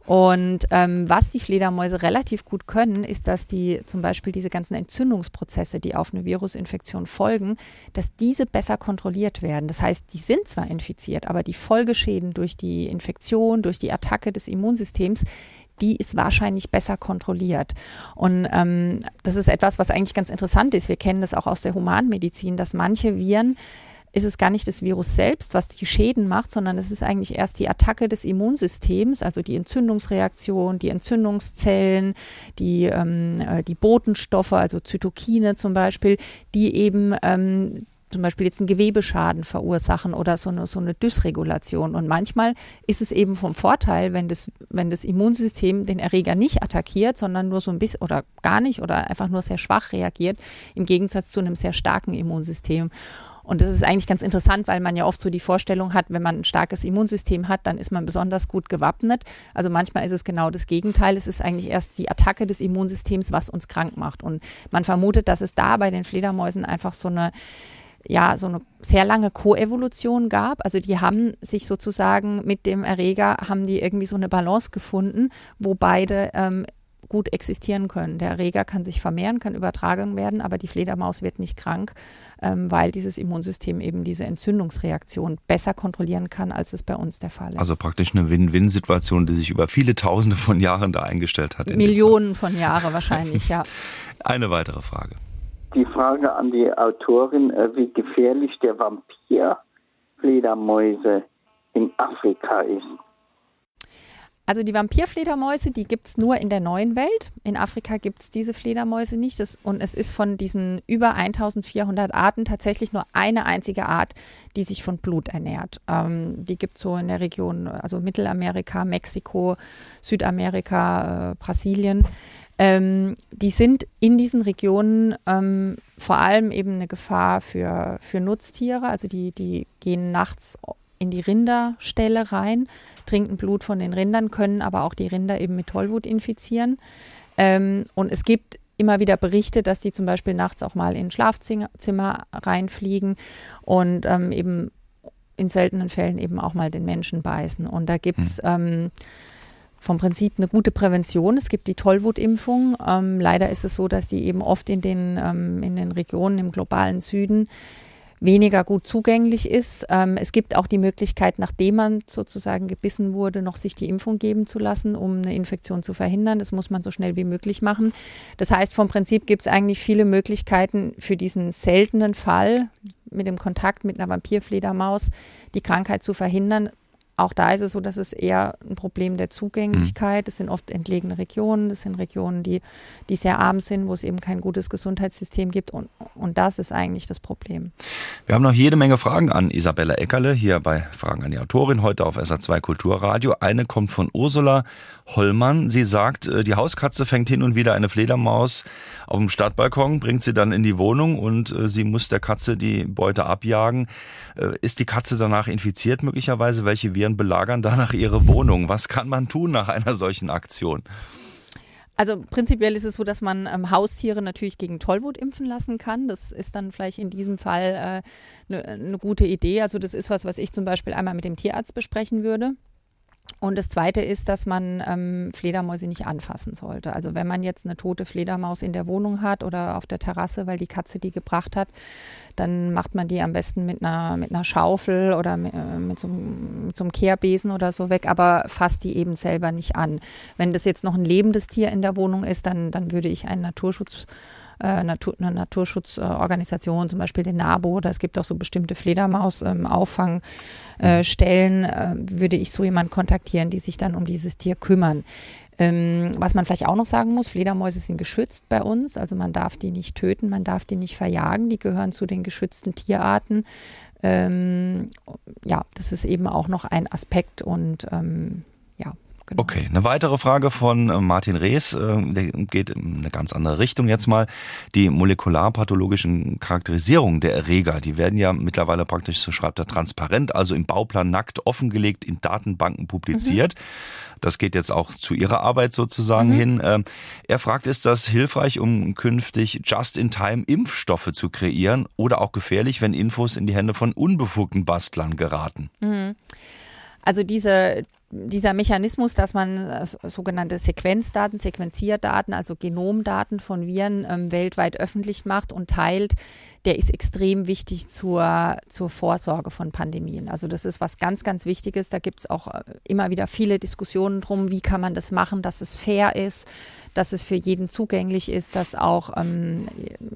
Und ähm, was die Fledermäuse relativ gut können, ist, dass die zum Beispiel diese ganzen Entzündungsprozesse, die auf eine Virusinfektion folgen, dass diese besser kontrolliert werden. Das heißt, die sind zwar infiziert, aber die Folgeschäden durch die Infektion, durch die Attacke des Immunsystems, die ist wahrscheinlich besser kontrolliert. Und ähm, das ist etwas, was eigentlich ganz interessant ist. Wir kennen das auch aus der Humanmedizin, dass manche Viren ist es gar nicht das Virus selbst, was die Schäden macht, sondern es ist eigentlich erst die Attacke des Immunsystems, also die Entzündungsreaktion, die Entzündungszellen, die, ähm, äh, die Botenstoffe, also Zytokine zum Beispiel, die eben ähm, zum Beispiel jetzt einen Gewebeschaden verursachen oder so eine, so eine Dysregulation. Und manchmal ist es eben vom Vorteil, wenn das, wenn das Immunsystem den Erreger nicht attackiert, sondern nur so ein bisschen oder gar nicht oder einfach nur sehr schwach reagiert, im Gegensatz zu einem sehr starken Immunsystem. Und das ist eigentlich ganz interessant, weil man ja oft so die Vorstellung hat, wenn man ein starkes Immunsystem hat, dann ist man besonders gut gewappnet. Also manchmal ist es genau das Gegenteil. Es ist eigentlich erst die Attacke des Immunsystems, was uns krank macht. Und man vermutet, dass es da bei den Fledermäusen einfach so eine ja so eine sehr lange Koevolution gab. Also die haben sich sozusagen mit dem Erreger, haben die irgendwie so eine Balance gefunden, wo beide ähm, gut existieren können. Der Erreger kann sich vermehren, kann übertragen werden, aber die Fledermaus wird nicht krank, ähm, weil dieses Immunsystem eben diese Entzündungsreaktion besser kontrollieren kann, als es bei uns der Fall ist. Also praktisch eine Win-Win-Situation, die sich über viele Tausende von Jahren da eingestellt hat. Millionen von Jahren wahrscheinlich, ja. <laughs> Eine weitere Frage die Frage an die Autorin, äh, wie gefährlich der Vampirfledermäuse in Afrika ist. Also die Vampirfledermäuse, die gibt es nur in der neuen Welt. In Afrika gibt es diese Fledermäuse nicht. Das, und es ist von diesen über 1400 Arten tatsächlich nur eine einzige Art, die sich von Blut ernährt. Ähm, die gibt es so in der Region, also Mittelamerika, Mexiko, Südamerika, äh, Brasilien. Ähm, die sind in diesen Regionen ähm, vor allem eben eine Gefahr für, für Nutztiere. Also die, die gehen nachts in die Rinderställe rein, trinken Blut von den Rindern, können aber auch die Rinder eben mit Tollwut infizieren. Ähm, und es gibt immer wieder Berichte, dass die zum Beispiel nachts auch mal in Schlafzimmer reinfliegen und ähm, eben in seltenen Fällen eben auch mal den Menschen beißen. Und da gibt es hm vom Prinzip eine gute Prävention. Es gibt die Tollwutimpfung. Ähm, leider ist es so, dass die eben oft in den, ähm, in den Regionen im globalen Süden weniger gut zugänglich ist. Ähm, es gibt auch die Möglichkeit, nachdem man sozusagen gebissen wurde, noch sich die Impfung geben zu lassen, um eine Infektion zu verhindern. Das muss man so schnell wie möglich machen. Das heißt, vom Prinzip gibt es eigentlich viele Möglichkeiten für diesen seltenen Fall mit dem Kontakt mit einer Vampirfledermaus die Krankheit zu verhindern auch da ist es so, dass es eher ein Problem der Zugänglichkeit. Es sind oft entlegene Regionen, es sind Regionen, die, die sehr arm sind, wo es eben kein gutes Gesundheitssystem gibt. Und, und das ist eigentlich das Problem. Wir haben noch jede Menge Fragen an Isabella Eckerle hier bei Fragen an die Autorin heute auf SA2 Kulturradio. Eine kommt von Ursula Hollmann. Sie sagt, äh, die Hauskatze fängt hin und wieder eine Fledermaus auf dem Stadtbalkon, bringt sie dann in die Wohnung und äh, sie muss der Katze die Beute abjagen. Äh, ist die Katze danach infiziert möglicherweise? Welche Viren belagern danach ihre Wohnung. Was kann man tun nach einer solchen Aktion? Also prinzipiell ist es so, dass man ähm, Haustiere natürlich gegen Tollwut impfen lassen kann. Das ist dann vielleicht in diesem Fall eine äh, ne gute Idee. Also das ist was, was ich zum Beispiel einmal mit dem Tierarzt besprechen würde. Und das Zweite ist, dass man ähm, Fledermäuse nicht anfassen sollte. Also wenn man jetzt eine tote Fledermaus in der Wohnung hat oder auf der Terrasse, weil die Katze die gebracht hat, dann macht man die am besten mit einer, mit einer Schaufel oder mit, äh, mit, so, mit so einem Kehrbesen oder so weg, aber fasst die eben selber nicht an. Wenn das jetzt noch ein lebendes Tier in der Wohnung ist, dann, dann würde ich einen Naturschutz äh, Natur, eine Naturschutzorganisation, zum Beispiel den NABO, oder es gibt auch so bestimmte Fledermaus-Auffangstellen, äh, würde ich so jemanden kontaktieren, die sich dann um dieses Tier kümmern. Ähm, was man vielleicht auch noch sagen muss, Fledermäuse sind geschützt bei uns, also man darf die nicht töten, man darf die nicht verjagen, die gehören zu den geschützten Tierarten. Ähm, ja, das ist eben auch noch ein Aspekt und ähm, Genau. Okay, eine weitere Frage von äh, Martin Rees, äh, der geht in eine ganz andere Richtung jetzt mal. Die molekularpathologischen Charakterisierungen der Erreger, die werden ja mittlerweile praktisch, so schreibt er, transparent, also im Bauplan nackt offengelegt, in Datenbanken publiziert. Mhm. Das geht jetzt auch zu Ihrer Arbeit sozusagen mhm. hin. Ähm, er fragt, ist das hilfreich, um künftig just-in-time Impfstoffe zu kreieren oder auch gefährlich, wenn Infos in die Hände von unbefugten Bastlern geraten? Mhm. Also diese, dieser Mechanismus, dass man äh, sogenannte Sequenzdaten, Sequenzierdaten, also Genomdaten von Viren ähm, weltweit öffentlich macht und teilt, der ist extrem wichtig zur, zur Vorsorge von Pandemien. Also das ist was ganz, ganz Wichtiges. Da gibt es auch äh, immer wieder viele Diskussionen drum, wie kann man das machen, dass es fair ist, dass es für jeden zugänglich ist, dass auch, ähm,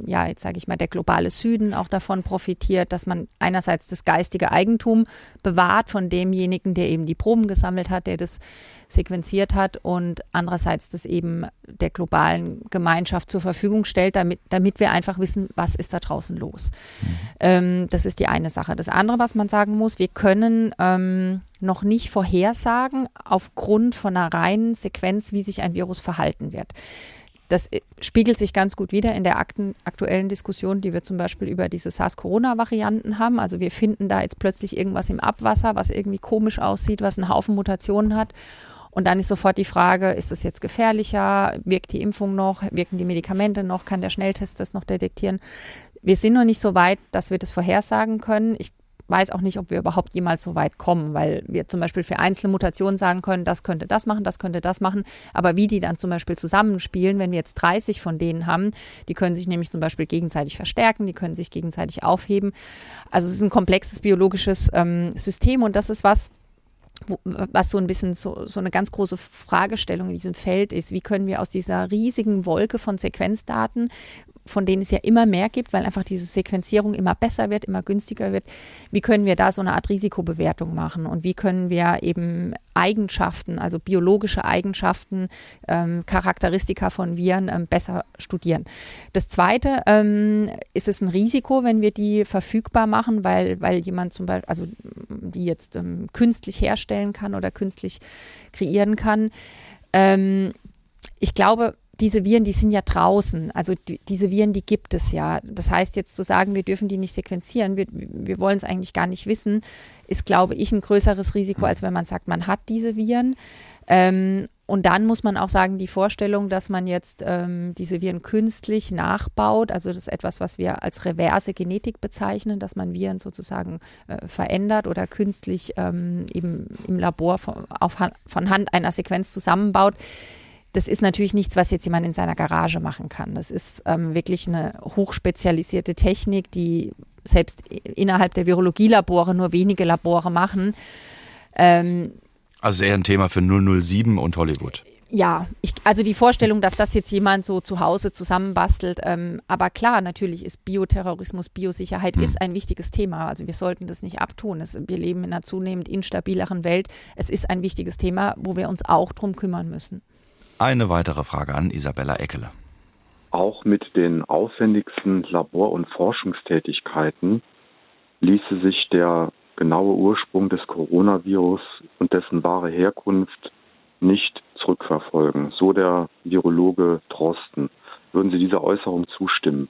ja, jetzt sage ich mal, der globale Süden auch davon profitiert, dass man einerseits das geistige Eigentum bewahrt von demjenigen, der eben die Proben gesammelt hat, der das sequenziert hat und andererseits das eben der globalen Gemeinschaft zur Verfügung stellt, damit, damit wir einfach wissen, was ist da draußen los. Mhm. Ähm, das ist die eine Sache. Das andere, was man sagen muss, wir können ähm, noch nicht vorhersagen aufgrund von einer reinen Sequenz, wie sich ein Virus verhalten wird. Das äh, spiegelt sich ganz gut wieder in der aktuellen Diskussion, die wir zum Beispiel über diese SARS-Corona-Varianten haben. Also wir finden da jetzt plötzlich irgendwas im Abwasser, was irgendwie komisch aussieht, was einen Haufen Mutationen hat. Und dann ist sofort die Frage, ist es jetzt gefährlicher? Wirkt die Impfung noch? Wirken die Medikamente noch? Kann der Schnelltest das noch detektieren? Wir sind noch nicht so weit, dass wir das vorhersagen können. Ich weiß auch nicht, ob wir überhaupt jemals so weit kommen, weil wir zum Beispiel für einzelne Mutationen sagen können, das könnte das machen, das könnte das machen. Aber wie die dann zum Beispiel zusammenspielen, wenn wir jetzt 30 von denen haben, die können sich nämlich zum Beispiel gegenseitig verstärken, die können sich gegenseitig aufheben. Also es ist ein komplexes biologisches ähm, System und das ist was, was so ein bisschen so, so eine ganz große Fragestellung in diesem Feld ist. Wie können wir aus dieser riesigen Wolke von Sequenzdaten, von denen es ja immer mehr gibt, weil einfach diese Sequenzierung immer besser wird, immer günstiger wird. Wie können wir da so eine Art Risikobewertung machen und wie können wir eben Eigenschaften, also biologische Eigenschaften, ähm, Charakteristika von Viren ähm, besser studieren. Das Zweite ähm, ist es ein Risiko, wenn wir die verfügbar machen, weil, weil jemand zum Beispiel, also die jetzt ähm, künstlich herstellen kann oder künstlich kreieren kann. Ähm, ich glaube, diese Viren, die sind ja draußen. Also die, diese Viren, die gibt es ja. Das heißt, jetzt zu sagen, wir dürfen die nicht sequenzieren, wir, wir wollen es eigentlich gar nicht wissen, ist, glaube ich, ein größeres Risiko, als wenn man sagt, man hat diese Viren. Ähm, und dann muss man auch sagen, die Vorstellung, dass man jetzt ähm, diese Viren künstlich nachbaut, also das ist etwas, was wir als reverse Genetik bezeichnen, dass man Viren sozusagen äh, verändert oder künstlich ähm, eben im Labor von, auf, von Hand einer Sequenz zusammenbaut das ist natürlich nichts, was jetzt jemand in seiner Garage machen kann. Das ist ähm, wirklich eine hochspezialisierte Technik, die selbst innerhalb der Virologielabore nur wenige Labore machen. Ähm, also eher ein Thema für 007 und Hollywood. Ja, ich, also die Vorstellung, dass das jetzt jemand so zu Hause zusammenbastelt, ähm, aber klar, natürlich ist Bioterrorismus, Biosicherheit hm. ist ein wichtiges Thema. Also wir sollten das nicht abtun. Es, wir leben in einer zunehmend instabileren Welt. Es ist ein wichtiges Thema, wo wir uns auch drum kümmern müssen. Eine weitere Frage an Isabella Eckele. Auch mit den aufwendigsten Labor- und Forschungstätigkeiten ließe sich der genaue Ursprung des Coronavirus und dessen wahre Herkunft nicht zurückverfolgen. So der Virologe Drosten. Würden Sie dieser Äußerung zustimmen?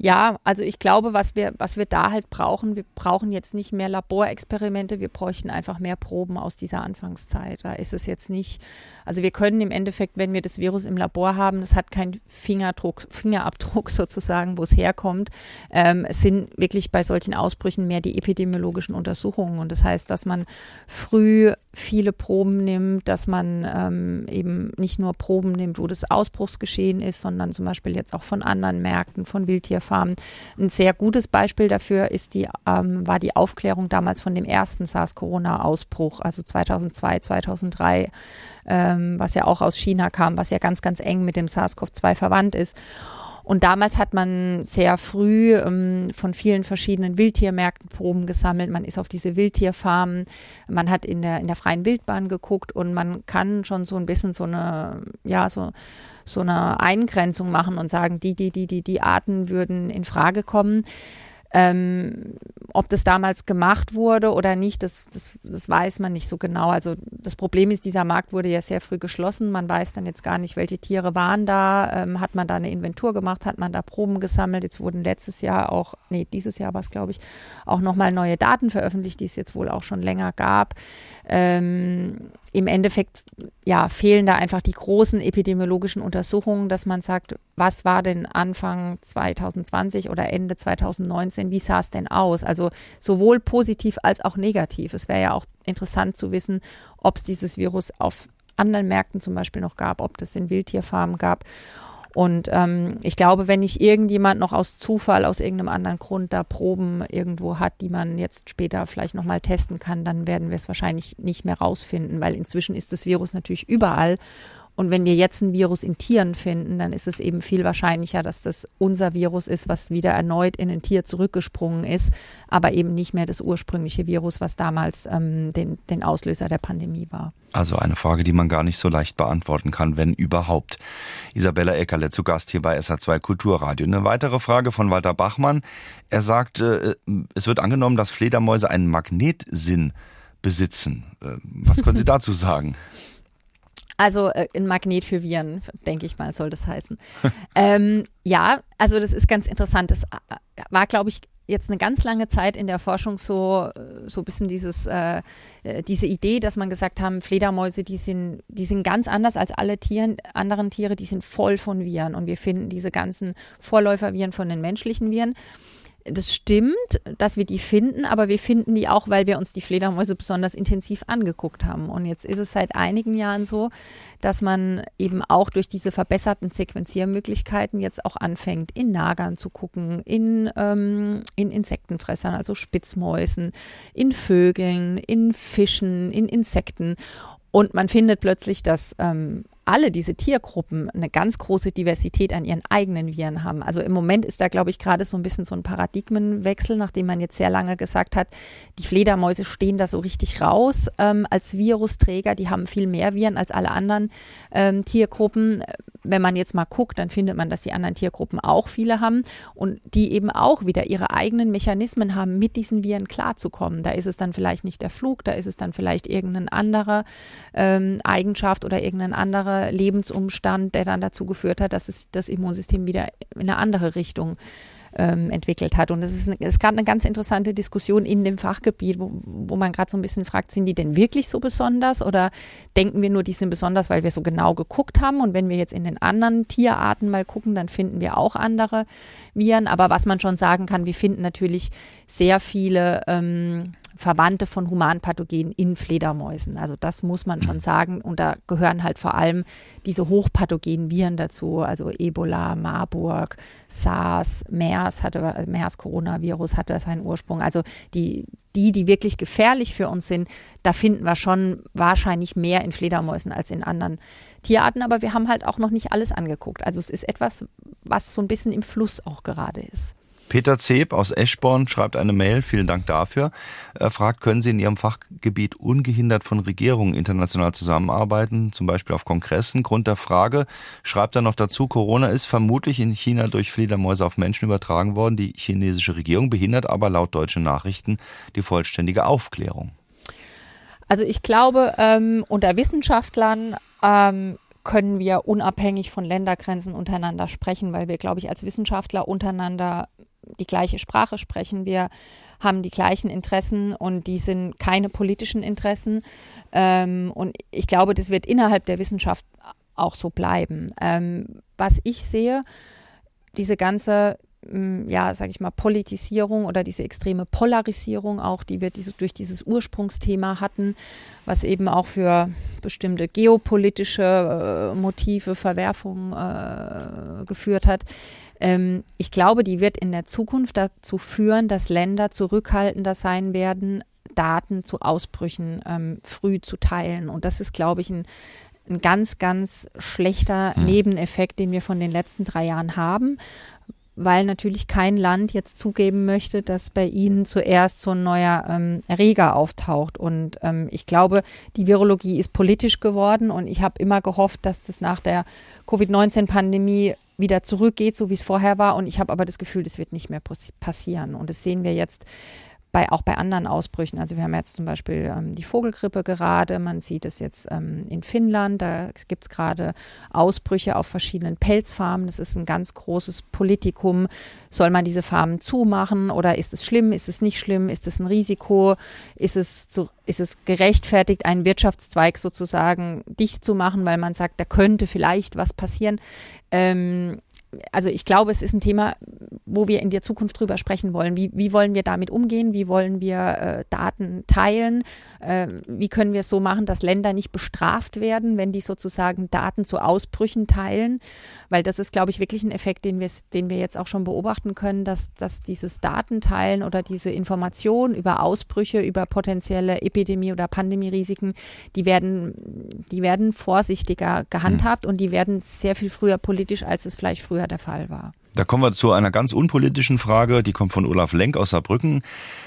Ja, also ich glaube, was wir, was wir da halt brauchen, wir brauchen jetzt nicht mehr Laborexperimente, wir bräuchten einfach mehr Proben aus dieser Anfangszeit. Da ist es jetzt nicht, also wir können im Endeffekt, wenn wir das Virus im Labor haben, das hat keinen Fingerdruck, Fingerabdruck <laughs> sozusagen, wo es herkommt. Ähm, es sind wirklich bei solchen Ausbrüchen mehr die epidemiologischen Untersuchungen. Und das heißt, dass man früh viele Proben nimmt, dass man ähm, eben nicht nur Proben nimmt, wo das Ausbruchsgeschehen ist, sondern zum Beispiel jetzt auch von anderen Märkten, von Wildtierfarmen. Ein sehr gutes Beispiel dafür ist die, ähm, war die Aufklärung damals von dem ersten SARS-Corona-Ausbruch, also 2002, 2003, ähm, was ja auch aus China kam, was ja ganz, ganz eng mit dem SARS-CoV-2 verwandt ist. Und damals hat man sehr früh ähm, von vielen verschiedenen Wildtiermärkten Proben gesammelt. Man ist auf diese Wildtierfarmen, man hat in der, in der freien Wildbahn geguckt und man kann schon so ein bisschen so eine, ja, so, so eine Eingrenzung machen und sagen, die, die, die, die, die Arten würden in Frage kommen. Ähm, ob das damals gemacht wurde oder nicht, das, das, das weiß man nicht so genau. Also das Problem ist, dieser Markt wurde ja sehr früh geschlossen. Man weiß dann jetzt gar nicht, welche Tiere waren da. Ähm, hat man da eine Inventur gemacht? Hat man da Proben gesammelt? Jetzt wurden letztes Jahr auch, nee, dieses Jahr war es, glaube ich, auch nochmal neue Daten veröffentlicht, die es jetzt wohl auch schon länger gab. Ähm, Im Endeffekt ja, fehlen da einfach die großen epidemiologischen Untersuchungen, dass man sagt, was war denn Anfang 2020 oder Ende 2019, wie sah es denn aus? Also sowohl positiv als auch negativ. Es wäre ja auch interessant zu wissen, ob es dieses Virus auf anderen Märkten zum Beispiel noch gab, ob es in Wildtierfarmen gab. Und ähm, ich glaube, wenn nicht irgendjemand noch aus Zufall, aus irgendeinem anderen Grund da Proben irgendwo hat, die man jetzt später vielleicht nochmal testen kann, dann werden wir es wahrscheinlich nicht mehr rausfinden, weil inzwischen ist das Virus natürlich überall und wenn wir jetzt ein Virus in Tieren finden, dann ist es eben viel wahrscheinlicher, dass das unser Virus ist, was wieder erneut in ein Tier zurückgesprungen ist, aber eben nicht mehr das ursprüngliche Virus, was damals ähm, den, den Auslöser der Pandemie war. Also eine Frage, die man gar nicht so leicht beantworten kann, wenn überhaupt. Isabella Eckerle zu Gast hier bei SA2 Kulturradio. Eine weitere Frage von Walter Bachmann. Er sagt, äh, es wird angenommen, dass Fledermäuse einen Magnetsinn besitzen. Äh, was können Sie <laughs> dazu sagen? Also äh, ein Magnet für Viren, denke ich mal, soll das heißen. <laughs> ähm, ja, also das ist ganz interessant. Das äh, war, glaube ich, jetzt eine ganz lange Zeit in der Forschung so äh, so ein bisschen dieses äh, äh, diese Idee, dass man gesagt haben, Fledermäuse, die sind die sind ganz anders als alle Tieren, anderen Tiere, die sind voll von Viren und wir finden diese ganzen Vorläuferviren von den menschlichen Viren das stimmt, dass wir die finden, aber wir finden die auch, weil wir uns die Fledermäuse besonders intensiv angeguckt haben. Und jetzt ist es seit einigen Jahren so, dass man eben auch durch diese verbesserten Sequenziermöglichkeiten jetzt auch anfängt, in Nagern zu gucken, in, ähm, in Insektenfressern, also Spitzmäusen, in Vögeln, in Fischen, in Insekten. Und man findet plötzlich, dass ähm, alle diese Tiergruppen eine ganz große Diversität an ihren eigenen Viren haben. Also im Moment ist da, glaube ich, gerade so ein bisschen so ein Paradigmenwechsel, nachdem man jetzt sehr lange gesagt hat, die Fledermäuse stehen da so richtig raus ähm, als Virusträger. Die haben viel mehr Viren als alle anderen ähm, Tiergruppen. Wenn man jetzt mal guckt, dann findet man, dass die anderen Tiergruppen auch viele haben und die eben auch wieder ihre eigenen Mechanismen haben, mit diesen Viren klarzukommen. Da ist es dann vielleicht nicht der Flug, da ist es dann vielleicht irgendeine andere ähm, Eigenschaft oder irgendein anderer Lebensumstand, der dann dazu geführt hat, dass es das Immunsystem wieder in eine andere Richtung ähm, entwickelt hat. Und es ist, ist gerade eine ganz interessante Diskussion in dem Fachgebiet, wo, wo man gerade so ein bisschen fragt, sind die denn wirklich so besonders oder denken wir nur, die sind besonders, weil wir so genau geguckt haben? Und wenn wir jetzt in den anderen Tierarten mal gucken, dann finden wir auch andere Viren. Aber was man schon sagen kann, wir finden natürlich sehr viele ähm, Verwandte von Humanpathogenen in Fledermäusen. Also das muss man schon sagen. Und da gehören halt vor allem diese hochpathogenen Viren dazu, also Ebola, Marburg, SARS, MERS hatte MERS Coronavirus hatte seinen Ursprung. Also die die, die wirklich gefährlich für uns sind, da finden wir schon wahrscheinlich mehr in Fledermäusen als in anderen Tierarten. Aber wir haben halt auch noch nicht alles angeguckt. Also es ist etwas, was so ein bisschen im Fluss auch gerade ist. Peter Zeb aus Eschborn schreibt eine Mail, vielen Dank dafür. Er fragt, können Sie in Ihrem Fachgebiet ungehindert von Regierungen international zusammenarbeiten, zum Beispiel auf Kongressen? Grund der Frage schreibt er noch dazu, Corona ist vermutlich in China durch Fledermäuse auf Menschen übertragen worden. Die chinesische Regierung behindert aber laut deutschen Nachrichten die vollständige Aufklärung. Also ich glaube, ähm, unter Wissenschaftlern ähm, können wir unabhängig von Ländergrenzen untereinander sprechen, weil wir, glaube ich, als Wissenschaftler untereinander die gleiche Sprache sprechen. Wir haben die gleichen Interessen und die sind keine politischen Interessen. Ähm, und ich glaube, das wird innerhalb der Wissenschaft auch so bleiben. Ähm, was ich sehe, diese ganze ja, sage ich mal, Politisierung oder diese extreme Polarisierung auch, die wir diese, durch dieses Ursprungsthema hatten, was eben auch für bestimmte geopolitische äh, Motive, Verwerfungen äh, geführt hat, ähm, ich glaube, die wird in der Zukunft dazu führen, dass Länder zurückhaltender sein werden, Daten zu Ausbrüchen ähm, früh zu teilen. Und das ist, glaube ich, ein, ein ganz, ganz schlechter hm. Nebeneffekt, den wir von den letzten drei Jahren haben, weil natürlich kein Land jetzt zugeben möchte, dass bei ihnen zuerst so ein neuer ähm, Erreger auftaucht. Und ähm, ich glaube, die Virologie ist politisch geworden und ich habe immer gehofft, dass das nach der Covid-19-Pandemie wieder zurückgeht, so wie es vorher war. Und ich habe aber das Gefühl, das wird nicht mehr passieren. Und das sehen wir jetzt bei, auch bei anderen Ausbrüchen. Also wir haben jetzt zum Beispiel ähm, die Vogelgrippe gerade, man sieht es jetzt ähm, in Finnland, da gibt es gerade Ausbrüche auf verschiedenen Pelzfarmen. Das ist ein ganz großes Politikum. Soll man diese Farmen zumachen oder ist es schlimm, ist es nicht schlimm, ist es ein Risiko, ist es, zu, ist es gerechtfertigt, einen Wirtschaftszweig sozusagen dicht zu machen, weil man sagt, da könnte vielleicht was passieren. Ähm, also ich glaube, es ist ein Thema, wo wir in der Zukunft drüber sprechen wollen. Wie, wie wollen wir damit umgehen? Wie wollen wir äh, Daten teilen? Äh, wie können wir es so machen, dass Länder nicht bestraft werden, wenn die sozusagen Daten zu Ausbrüchen teilen? Weil das ist, glaube ich, wirklich ein Effekt, den wir, den wir jetzt auch schon beobachten können, dass, dass dieses Datenteilen oder diese Information über Ausbrüche, über potenzielle Epidemie- oder Pandemierisiken, die werden, die werden vorsichtiger gehandhabt mhm. und die werden sehr viel früher politisch, als es vielleicht früher der Fall war. Da kommen wir zu einer ganz unpolitischen Frage, die kommt von Olaf Lenk aus Saarbrücken.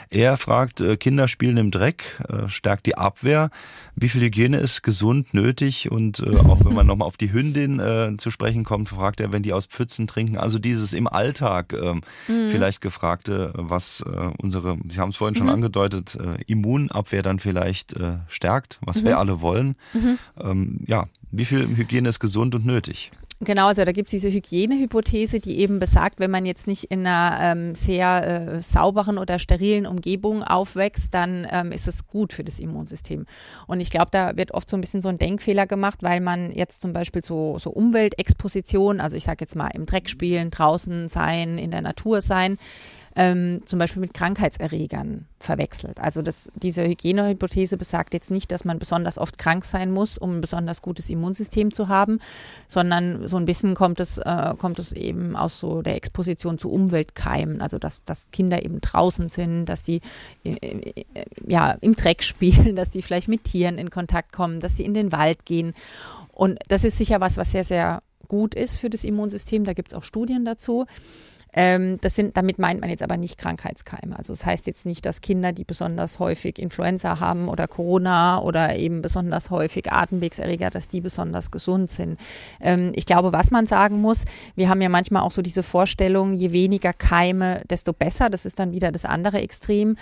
Er fragt, äh, Kinder spielen im Dreck, äh, stärkt die Abwehr. Wie viel Hygiene ist gesund nötig? Und äh, auch wenn man nochmal auf die Hündin zu sprechen kommt, fragt er, wenn die aus Pfützen trinken. Also dieses im Alltag ähm, mhm. vielleicht gefragte, was unsere, Sie haben es vorhin schon mhm. angedeutet, Immunabwehr dann vielleicht stärkt, was mhm. wir alle wollen. Mhm. Ähm, ja, wie viel Hygiene ist gesund und nötig? Genau, also da gibt es diese Hygienehypothese, die eben besagt, wenn man jetzt nicht in einer ähm, sehr äh, sauberen oder sterilen Umgebung aufwächst, dann ähm, ist es gut für das Immunsystem. Und ich glaube, da wird oft so ein bisschen so ein Denkfehler gemacht, weil man jetzt zum Beispiel so, so Umweltexposition, also ich sage jetzt mal im Dreck spielen, draußen sein, in der Natur sein, ähm, zum Beispiel mit Krankheitserregern verwechselt. Also das, diese Hygienehypothese besagt jetzt nicht, dass man besonders oft krank sein muss, um ein besonders gutes Immunsystem zu haben, sondern so ein bisschen kommt es, äh, kommt es eben aus so der Exposition zu Umweltkeimen, also dass, dass Kinder eben draußen sind, dass die äh, äh, ja, im Dreck <laughs> spielen, dass die vielleicht mit Tieren in Kontakt kommen, dass die in den Wald gehen. Und das ist sicher was, was sehr, sehr gut ist für das Immunsystem. Da gibt es auch Studien dazu. Ähm, das sind, damit meint man jetzt aber nicht Krankheitskeime. Also das heißt jetzt nicht, dass Kinder, die besonders häufig Influenza haben oder Corona oder eben besonders häufig Atemwegserreger, dass die besonders gesund sind. Ähm, ich glaube, was man sagen muss, wir haben ja manchmal auch so diese Vorstellung, je weniger Keime, desto besser. Das ist dann wieder das andere Extrem.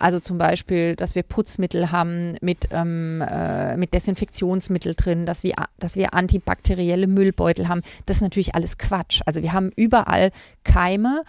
Also zum Beispiel, dass wir Putzmittel haben mit, ähm, äh, mit Desinfektionsmittel drin, dass wir, dass wir antibakterielle Müllbeutel haben. Das ist natürlich alles Quatsch. Also wir haben überall Keime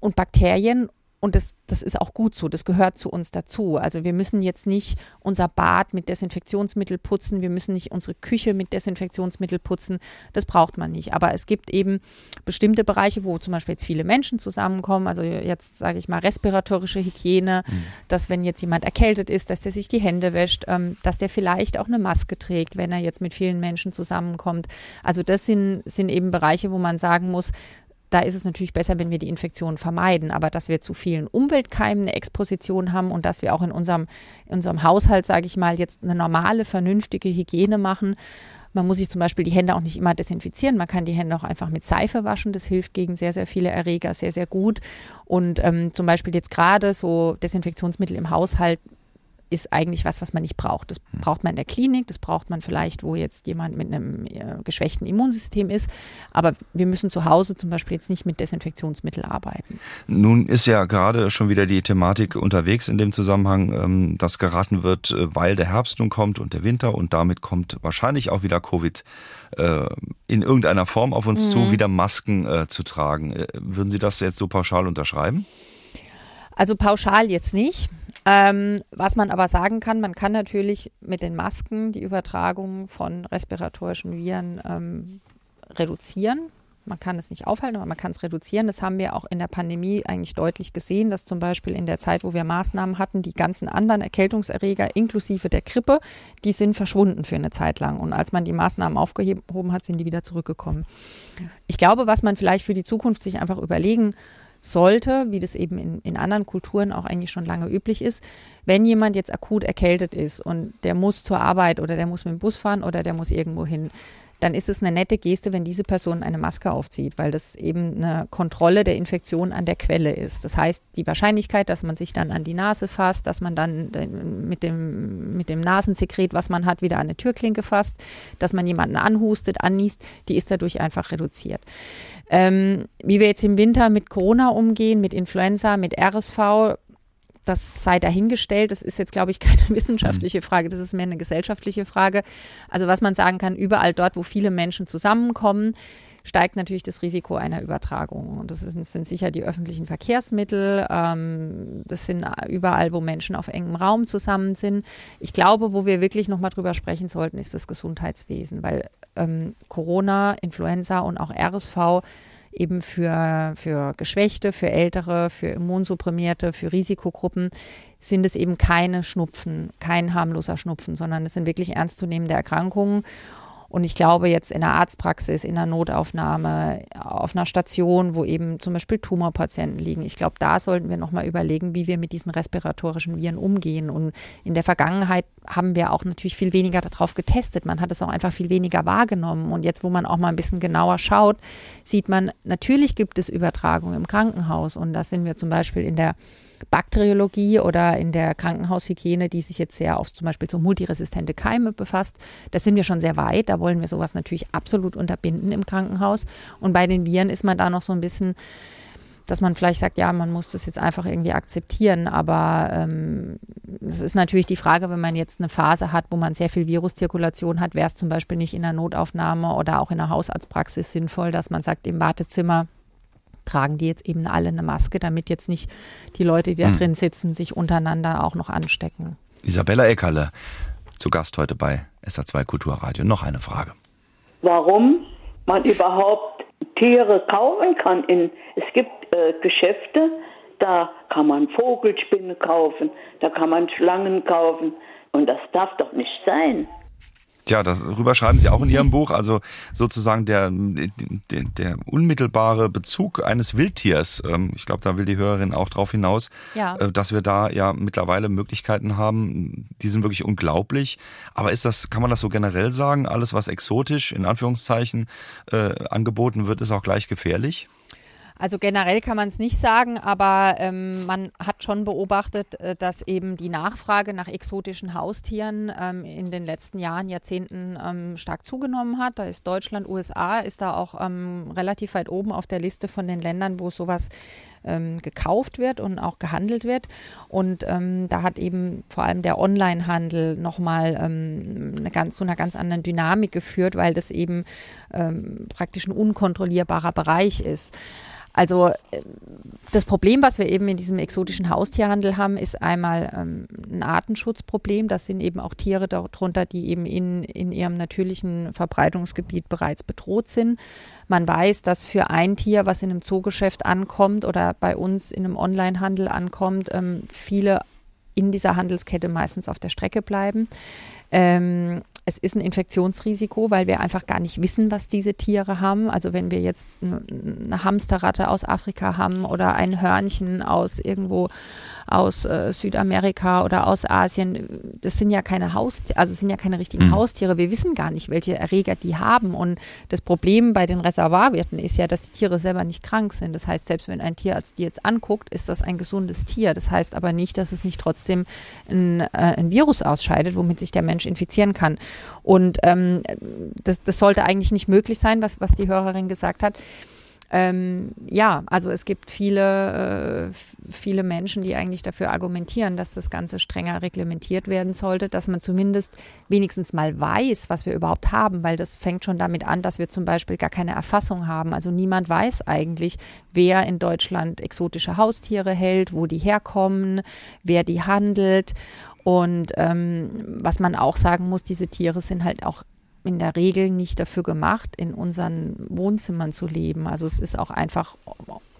und Bakterien und das, das ist auch gut so, das gehört zu uns dazu. Also wir müssen jetzt nicht unser Bad mit Desinfektionsmittel putzen, wir müssen nicht unsere Küche mit Desinfektionsmittel putzen, das braucht man nicht. Aber es gibt eben bestimmte Bereiche, wo zum Beispiel jetzt viele Menschen zusammenkommen, also jetzt sage ich mal respiratorische Hygiene, mhm. dass wenn jetzt jemand erkältet ist, dass der sich die Hände wäscht, ähm, dass der vielleicht auch eine Maske trägt, wenn er jetzt mit vielen Menschen zusammenkommt. Also das sind, sind eben Bereiche, wo man sagen muss, da ist es natürlich besser, wenn wir die Infektion vermeiden. Aber dass wir zu vielen Umweltkeimen eine Exposition haben und dass wir auch in unserem, in unserem Haushalt, sage ich mal, jetzt eine normale, vernünftige Hygiene machen. Man muss sich zum Beispiel die Hände auch nicht immer desinfizieren. Man kann die Hände auch einfach mit Seife waschen. Das hilft gegen sehr, sehr viele Erreger sehr, sehr gut. Und ähm, zum Beispiel jetzt gerade so Desinfektionsmittel im Haushalt ist eigentlich was, was man nicht braucht. Das hm. braucht man in der Klinik, das braucht man vielleicht, wo jetzt jemand mit einem äh, geschwächten Immunsystem ist. Aber wir müssen zu Hause zum Beispiel jetzt nicht mit Desinfektionsmittel arbeiten. Nun ist ja gerade schon wieder die Thematik unterwegs in dem Zusammenhang, ähm, dass geraten wird, äh, weil der Herbst nun kommt und der Winter und damit kommt wahrscheinlich auch wieder Covid äh, in irgendeiner Form auf uns mhm. zu, wieder Masken zu tragen. Würden Sie das jetzt so pauschal unterschreiben? Also pauschal jetzt nicht. Ähm, was man aber sagen kann, man kann natürlich mit den Masken die Übertragung von respiratorischen Viren ähm, reduzieren. Man kann es nicht aufhalten, aber man kann es reduzieren. Das haben wir auch in der Pandemie eigentlich deutlich gesehen, dass zum Beispiel in der Zeit, wo wir Maßnahmen hatten, die ganzen anderen Erkältungserreger inklusive der Grippe, die sind verschwunden für eine Zeit lang. Und als man die Maßnahmen aufgehoben hat, sind die wieder zurückgekommen. Ich glaube, was man vielleicht für die Zukunft sich einfach überlegen sollte, wie das eben in, in anderen Kulturen auch eigentlich schon lange üblich ist, wenn jemand jetzt akut erkältet ist und der muss zur Arbeit oder der muss mit dem Bus fahren oder der muss irgendwo hin, dann ist es eine nette Geste, wenn diese Person eine Maske aufzieht, weil das eben eine Kontrolle der Infektion an der Quelle ist. Das heißt, die Wahrscheinlichkeit, dass man sich dann an die Nase fasst, dass man dann mit dem, mit dem Nasensekret, was man hat, wieder an eine Türklinke fasst, dass man jemanden anhustet, anniest, die ist dadurch einfach reduziert. Ähm, wie wir jetzt im Winter mit Corona umgehen, mit Influenza, mit RSV, das sei dahingestellt. Das ist jetzt, glaube ich, <laughs> keine wissenschaftliche mhm. Frage, das ist mehr eine gesellschaftliche Frage. Also was man sagen kann, überall dort, wo viele Menschen zusammenkommen, steigt natürlich das Risiko einer Übertragung. Und das, ist, das sind sicher die öffentlichen Verkehrsmittel, ähm, das sind überall, wo Menschen auf engem Raum zusammen sind. Ich glaube, wo wir wirklich nochmal drüber sprechen sollten, ist das Gesundheitswesen, weil ähm, Corona, Influenza und auch RSV eben für, für Geschwächte, für Ältere, für Immunsupprimierte, für Risikogruppen sind es eben keine Schnupfen, kein harmloser Schnupfen, sondern es sind wirklich ernstzunehmende Erkrankungen. Und ich glaube jetzt in der Arztpraxis, in der Notaufnahme, auf einer Station, wo eben zum Beispiel Tumorpatienten liegen, ich glaube, da sollten wir nochmal überlegen, wie wir mit diesen respiratorischen Viren umgehen. Und in der Vergangenheit haben wir auch natürlich viel weniger darauf getestet. Man hat es auch einfach viel weniger wahrgenommen. Und jetzt, wo man auch mal ein bisschen genauer schaut, sieht man, natürlich gibt es Übertragungen im Krankenhaus. Und da sind wir zum Beispiel in der Bakteriologie oder in der Krankenhaushygiene, die sich jetzt sehr oft zum Beispiel so multiresistente Keime befasst. Da sind wir schon sehr weit. Da wollen wir sowas natürlich absolut unterbinden im Krankenhaus. Und bei den Viren ist man da noch so ein bisschen dass man vielleicht sagt, ja, man muss das jetzt einfach irgendwie akzeptieren. Aber ähm, es ist natürlich die Frage, wenn man jetzt eine Phase hat, wo man sehr viel Viruszirkulation hat, wäre es zum Beispiel nicht in der Notaufnahme oder auch in der Hausarztpraxis sinnvoll, dass man sagt, im Wartezimmer tragen die jetzt eben alle eine Maske, damit jetzt nicht die Leute, die da hm. drin sitzen, sich untereinander auch noch anstecken. Isabella Eckerle, zu Gast heute bei SA2 Kulturradio. Noch eine Frage. Warum man überhaupt Tiere kaufen kann. In, es gibt äh, Geschäfte, da kann man Vogelspinnen kaufen, da kann man Schlangen kaufen. Und das darf doch nicht sein. Tja, darüber schreiben Sie auch in Ihrem Buch, also sozusagen der, der, der unmittelbare Bezug eines Wildtiers. Ähm, ich glaube, da will die Hörerin auch drauf hinaus, ja. Äh, dass wir da ja mittlerweile Möglichkeiten haben, die sind wirklich unglaublich. Aber ist das, kann man das so generell sagen? Alles, was exotisch in Anführungszeichen äh, angeboten wird, ist auch gleich gefährlich? Also generell kann man es nicht sagen, aber ähm, man hat schon beobachtet, äh, dass eben die Nachfrage nach exotischen Haustieren ähm, in den letzten Jahren, Jahrzehnten ähm, stark zugenommen hat. Da ist Deutschland, USA, ist da auch ähm, relativ weit oben auf der Liste von den Ländern, wo sowas ähm, gekauft wird und auch gehandelt wird. Und ähm, da hat eben vor allem der Onlinehandel nochmal ähm, eine ganz, zu einer ganz anderen Dynamik geführt, weil das eben ähm, praktisch ein unkontrollierbarer Bereich ist. Also äh, das Problem, was wir eben in diesem exotischen Haustierhandel haben, ist einmal ähm, ein Artenschutzproblem. Das sind eben auch Tiere darunter, die eben in, in ihrem natürlichen Verbreitungsgebiet bereits bedroht sind. Man weiß, dass für ein Tier, was in einem Zoogeschäft ankommt oder bei uns in einem Onlinehandel ankommt, ähm, viele in dieser Handelskette meistens auf der Strecke bleiben. Ähm, es ist ein Infektionsrisiko, weil wir einfach gar nicht wissen, was diese Tiere haben. Also wenn wir jetzt eine Hamsterratte aus Afrika haben oder ein Hörnchen aus irgendwo aus äh, Südamerika oder aus Asien, das sind ja keine Haustiere, also sind ja keine richtigen mhm. Haustiere. Wir wissen gar nicht, welche Erreger die haben. Und das Problem bei den Reservoirwirten ist ja, dass die Tiere selber nicht krank sind. Das heißt, selbst wenn ein Tierarzt die jetzt anguckt, ist das ein gesundes Tier. Das heißt aber nicht, dass es nicht trotzdem ein, äh, ein Virus ausscheidet, womit sich der Mensch infizieren kann. Und ähm, das, das sollte eigentlich nicht möglich sein, was, was die Hörerin gesagt hat. Ähm, ja, also es gibt viele, äh, viele Menschen, die eigentlich dafür argumentieren, dass das Ganze strenger reglementiert werden sollte, dass man zumindest wenigstens mal weiß, was wir überhaupt haben, weil das fängt schon damit an, dass wir zum Beispiel gar keine Erfassung haben. Also niemand weiß eigentlich, wer in Deutschland exotische Haustiere hält, wo die herkommen, wer die handelt. Und ähm, was man auch sagen muss, diese Tiere sind halt auch in der Regel nicht dafür gemacht, in unseren Wohnzimmern zu leben. Also es ist auch einfach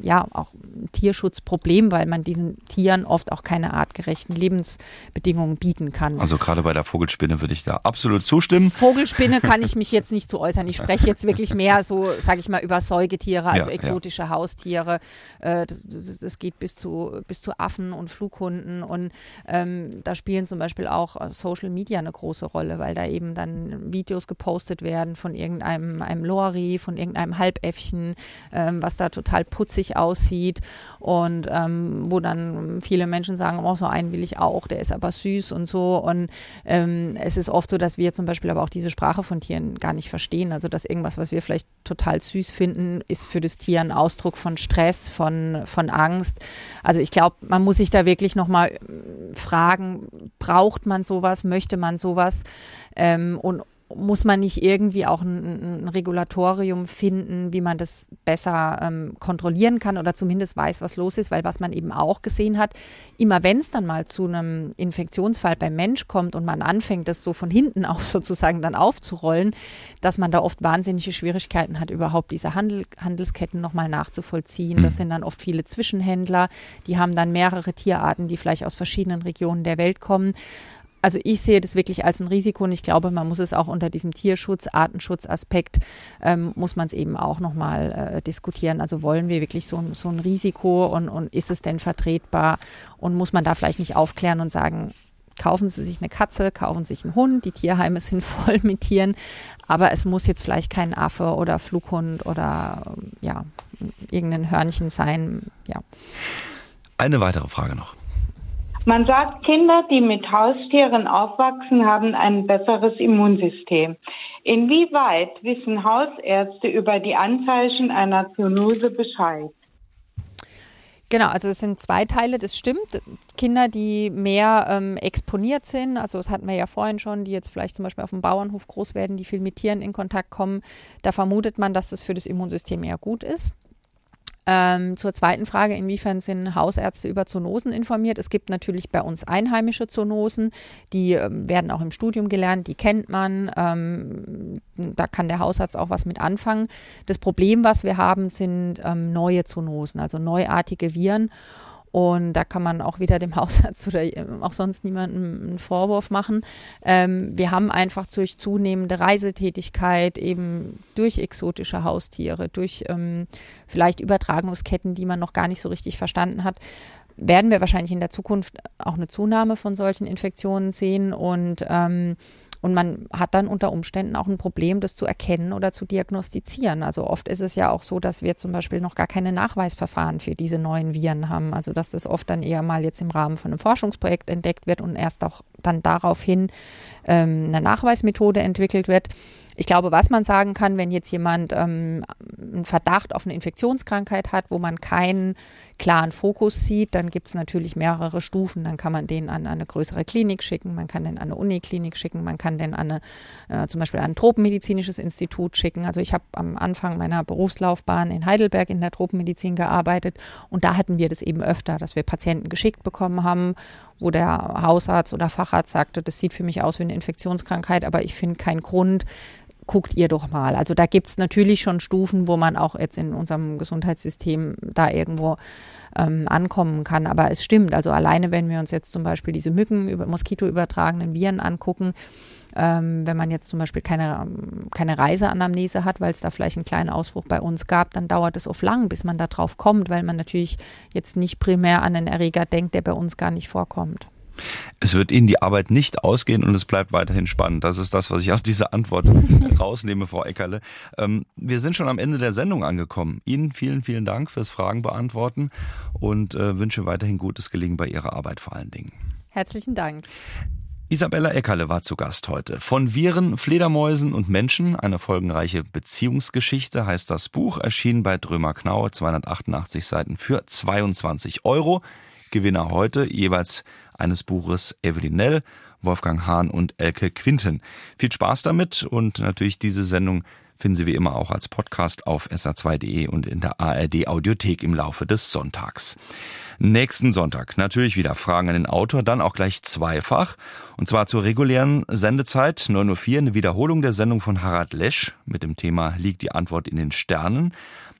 ja auch ein Tierschutzproblem, weil man diesen Tieren oft auch keine artgerechten Lebensbedingungen bieten kann. Also gerade bei der Vogelspinne würde ich da absolut zustimmen. Vogelspinne kann ich <laughs> mich jetzt nicht zu äußern. Ich spreche jetzt wirklich mehr so, sage ich mal, über Säugetiere, also ja, exotische ja. Haustiere. Äh, das, das, geht bis zu, bis zu Affen und Flughunden und ähm, da spielen zum Beispiel auch Social Media eine große Rolle, weil da eben dann Videos gepostet werden von irgendeinem einem Lori, von irgendeinem Halbäffchen, ähm, was da total putzig aussieht und ähm, wo dann viele Menschen sagen, oh, so einen will ich auch, der ist aber süß und so. Und ähm, es ist oft so, dass wir zum Beispiel aber auch diese Sprache von Tieren gar nicht verstehen. Also dass irgendwas, was wir vielleicht total süß finden, ist für das Tier ein Ausdruck von Stress, von, von Angst. Also ich glaube, man muss sich da wirklich nochmal fragen, braucht man sowas, möchte man sowas? Ähm, und muss man nicht irgendwie auch ein, ein Regulatorium finden, wie man das besser ähm, kontrollieren kann oder zumindest weiß, was los ist, weil was man eben auch gesehen hat, immer wenn es dann mal zu einem Infektionsfall beim Mensch kommt und man anfängt, das so von hinten <laughs> auf sozusagen dann aufzurollen, dass man da oft wahnsinnige Schwierigkeiten hat, überhaupt diese Handel, Handelsketten nochmal nachzuvollziehen. Mhm. Das sind dann oft viele Zwischenhändler, die haben dann mehrere Tierarten, die vielleicht aus verschiedenen Regionen der Welt kommen also ich sehe das wirklich als ein Risiko und ich glaube, man muss es auch unter diesem Tierschutz, Artenschutzaspekt, ähm, muss man es eben auch nochmal äh, diskutieren. Also wollen wir wirklich so, so ein Risiko und, und ist es denn vertretbar und muss man da vielleicht nicht aufklären und sagen, kaufen Sie sich eine Katze, kaufen Sie sich einen Hund, die Tierheime <laughs> sind voll mit Tieren, aber es muss jetzt vielleicht kein Affe oder Flughund oder ja, irgendein Hörnchen sein, ja. Eine weitere Frage noch. Man sagt, Kinder, die mit Haustieren aufwachsen, haben ein besseres Immunsystem. Inwieweit wissen Hausärzte über die Anzeichen einer Zoonose Bescheid? Genau, also es sind zwei Teile, das stimmt. Kinder, die mehr ähm, exponiert sind, also das hatten wir ja vorhin schon, die jetzt vielleicht zum Beispiel auf dem Bauernhof groß werden, die viel mit Tieren in Kontakt kommen, da vermutet man, dass das für das Immunsystem eher gut ist. Ähm, zur zweiten Frage, inwiefern sind Hausärzte über Zoonosen informiert? Es gibt natürlich bei uns einheimische Zoonosen, die ähm, werden auch im Studium gelernt, die kennt man. Ähm, da kann der Hausarzt auch was mit anfangen. Das Problem, was wir haben, sind ähm, neue Zoonosen, also neuartige Viren. Und da kann man auch wieder dem <laughs> Hausarzt oder ähm, auch sonst niemandem einen Vorwurf machen. Ähm, wir haben einfach durch zunehmende Reisetätigkeit, eben durch exotische Haustiere, durch ähm, vielleicht Übertragungsketten, die man noch gar nicht so richtig verstanden hat, werden wir wahrscheinlich in der Zukunft auch eine Zunahme von solchen Infektionen sehen. Und ähm, und man hat dann unter Umständen auch ein Problem, das zu erkennen oder zu diagnostizieren. Also oft ist es ja auch so, dass wir zum Beispiel noch gar keine Nachweisverfahren für diese neuen Viren haben. Also dass das oft dann eher mal jetzt im Rahmen von einem Forschungsprojekt entdeckt wird und erst auch dann daraufhin ähm, eine Nachweismethode entwickelt wird. Ich glaube, was man sagen kann, wenn jetzt jemand ähm, einen Verdacht auf eine Infektionskrankheit hat, wo man keinen klaren Fokus sieht, dann gibt es natürlich mehrere Stufen. Dann kann man den an eine größere Klinik schicken, man kann den an eine Uniklinik schicken, man kann den an eine, äh, zum Beispiel an ein tropenmedizinisches Institut schicken. Also ich habe am Anfang meiner Berufslaufbahn in Heidelberg in der Tropenmedizin gearbeitet und da hatten wir das eben öfter, dass wir Patienten geschickt bekommen haben wo der Hausarzt oder Facharzt sagte, das sieht für mich aus wie eine Infektionskrankheit, aber ich finde keinen Grund, guckt ihr doch mal. Also da gibt es natürlich schon Stufen, wo man auch jetzt in unserem Gesundheitssystem da irgendwo ähm, ankommen kann. Aber es stimmt, also alleine wenn wir uns jetzt zum Beispiel diese Mücken, über Moskito übertragenen Viren angucken, ähm, wenn man jetzt zum Beispiel keine, keine Reiseanamnese hat, weil es da vielleicht einen kleinen Ausbruch bei uns gab, dann dauert es oft lang, bis man da drauf kommt, weil man natürlich jetzt nicht primär an einen Erreger denkt, der bei uns gar nicht vorkommt. Es wird Ihnen die Arbeit nicht ausgehen und es bleibt weiterhin spannend. Das ist das, was ich aus dieser Antwort <laughs> rausnehme, Frau Eckerle. Ähm, wir sind schon am Ende der Sendung angekommen. Ihnen vielen, vielen Dank fürs Fragen beantworten und äh, wünsche weiterhin gutes Gelingen bei Ihrer Arbeit vor allen Dingen. Herzlichen Dank. Isabella Eckerle war zu Gast heute. Von Viren, Fledermäusen und Menschen, eine folgenreiche Beziehungsgeschichte heißt das Buch, erschienen bei Drömer Knau, 288 Seiten für 22 Euro. Gewinner heute jeweils eines Buches Evelyn Nell, Wolfgang Hahn und Elke Quinten. Viel Spaß damit und natürlich diese Sendung finden Sie wie immer auch als Podcast auf sr2.de und in der ARD Audiothek im Laufe des Sonntags. Nächsten Sonntag natürlich wieder Fragen an den Autor, dann auch gleich zweifach. Und zwar zur regulären Sendezeit 9.04 Uhr eine Wiederholung der Sendung von Harald Lesch mit dem Thema Liegt die Antwort in den Sternen?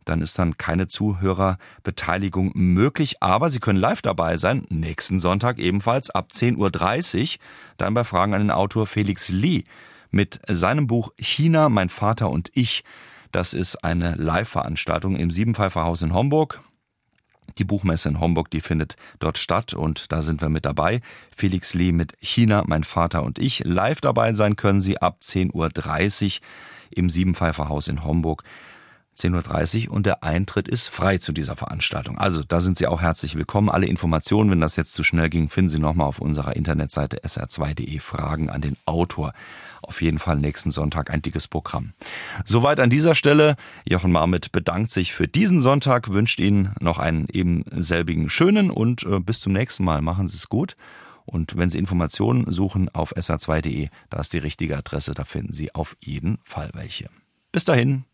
Dann ist dann keine Zuhörerbeteiligung möglich, aber Sie können live dabei sein, nächsten Sonntag ebenfalls ab 10.30 Uhr, dann bei Fragen an den Autor Felix Lee mit seinem Buch China, mein Vater und ich. Das ist eine Live-Veranstaltung im Siebenpfeiferhaus in Homburg. Die Buchmesse in Homburg, die findet dort statt und da sind wir mit dabei. Felix Lee mit China, mein Vater und ich. Live dabei sein können Sie ab 10.30 Uhr im Siebenpfeiferhaus in Homburg. 10.30 Uhr und der Eintritt ist frei zu dieser Veranstaltung. Also da sind Sie auch herzlich willkommen. Alle Informationen, wenn das jetzt zu schnell ging, finden Sie nochmal auf unserer Internetseite sr2.de Fragen an den Autor. Auf jeden Fall nächsten Sonntag ein dickes Programm. Soweit an dieser Stelle. Jochen Marmit bedankt sich für diesen Sonntag, wünscht Ihnen noch einen eben selbigen schönen und äh, bis zum nächsten Mal. Machen Sie es gut. Und wenn Sie Informationen suchen auf sr2.de, da ist die richtige Adresse, da finden Sie auf jeden Fall welche. Bis dahin.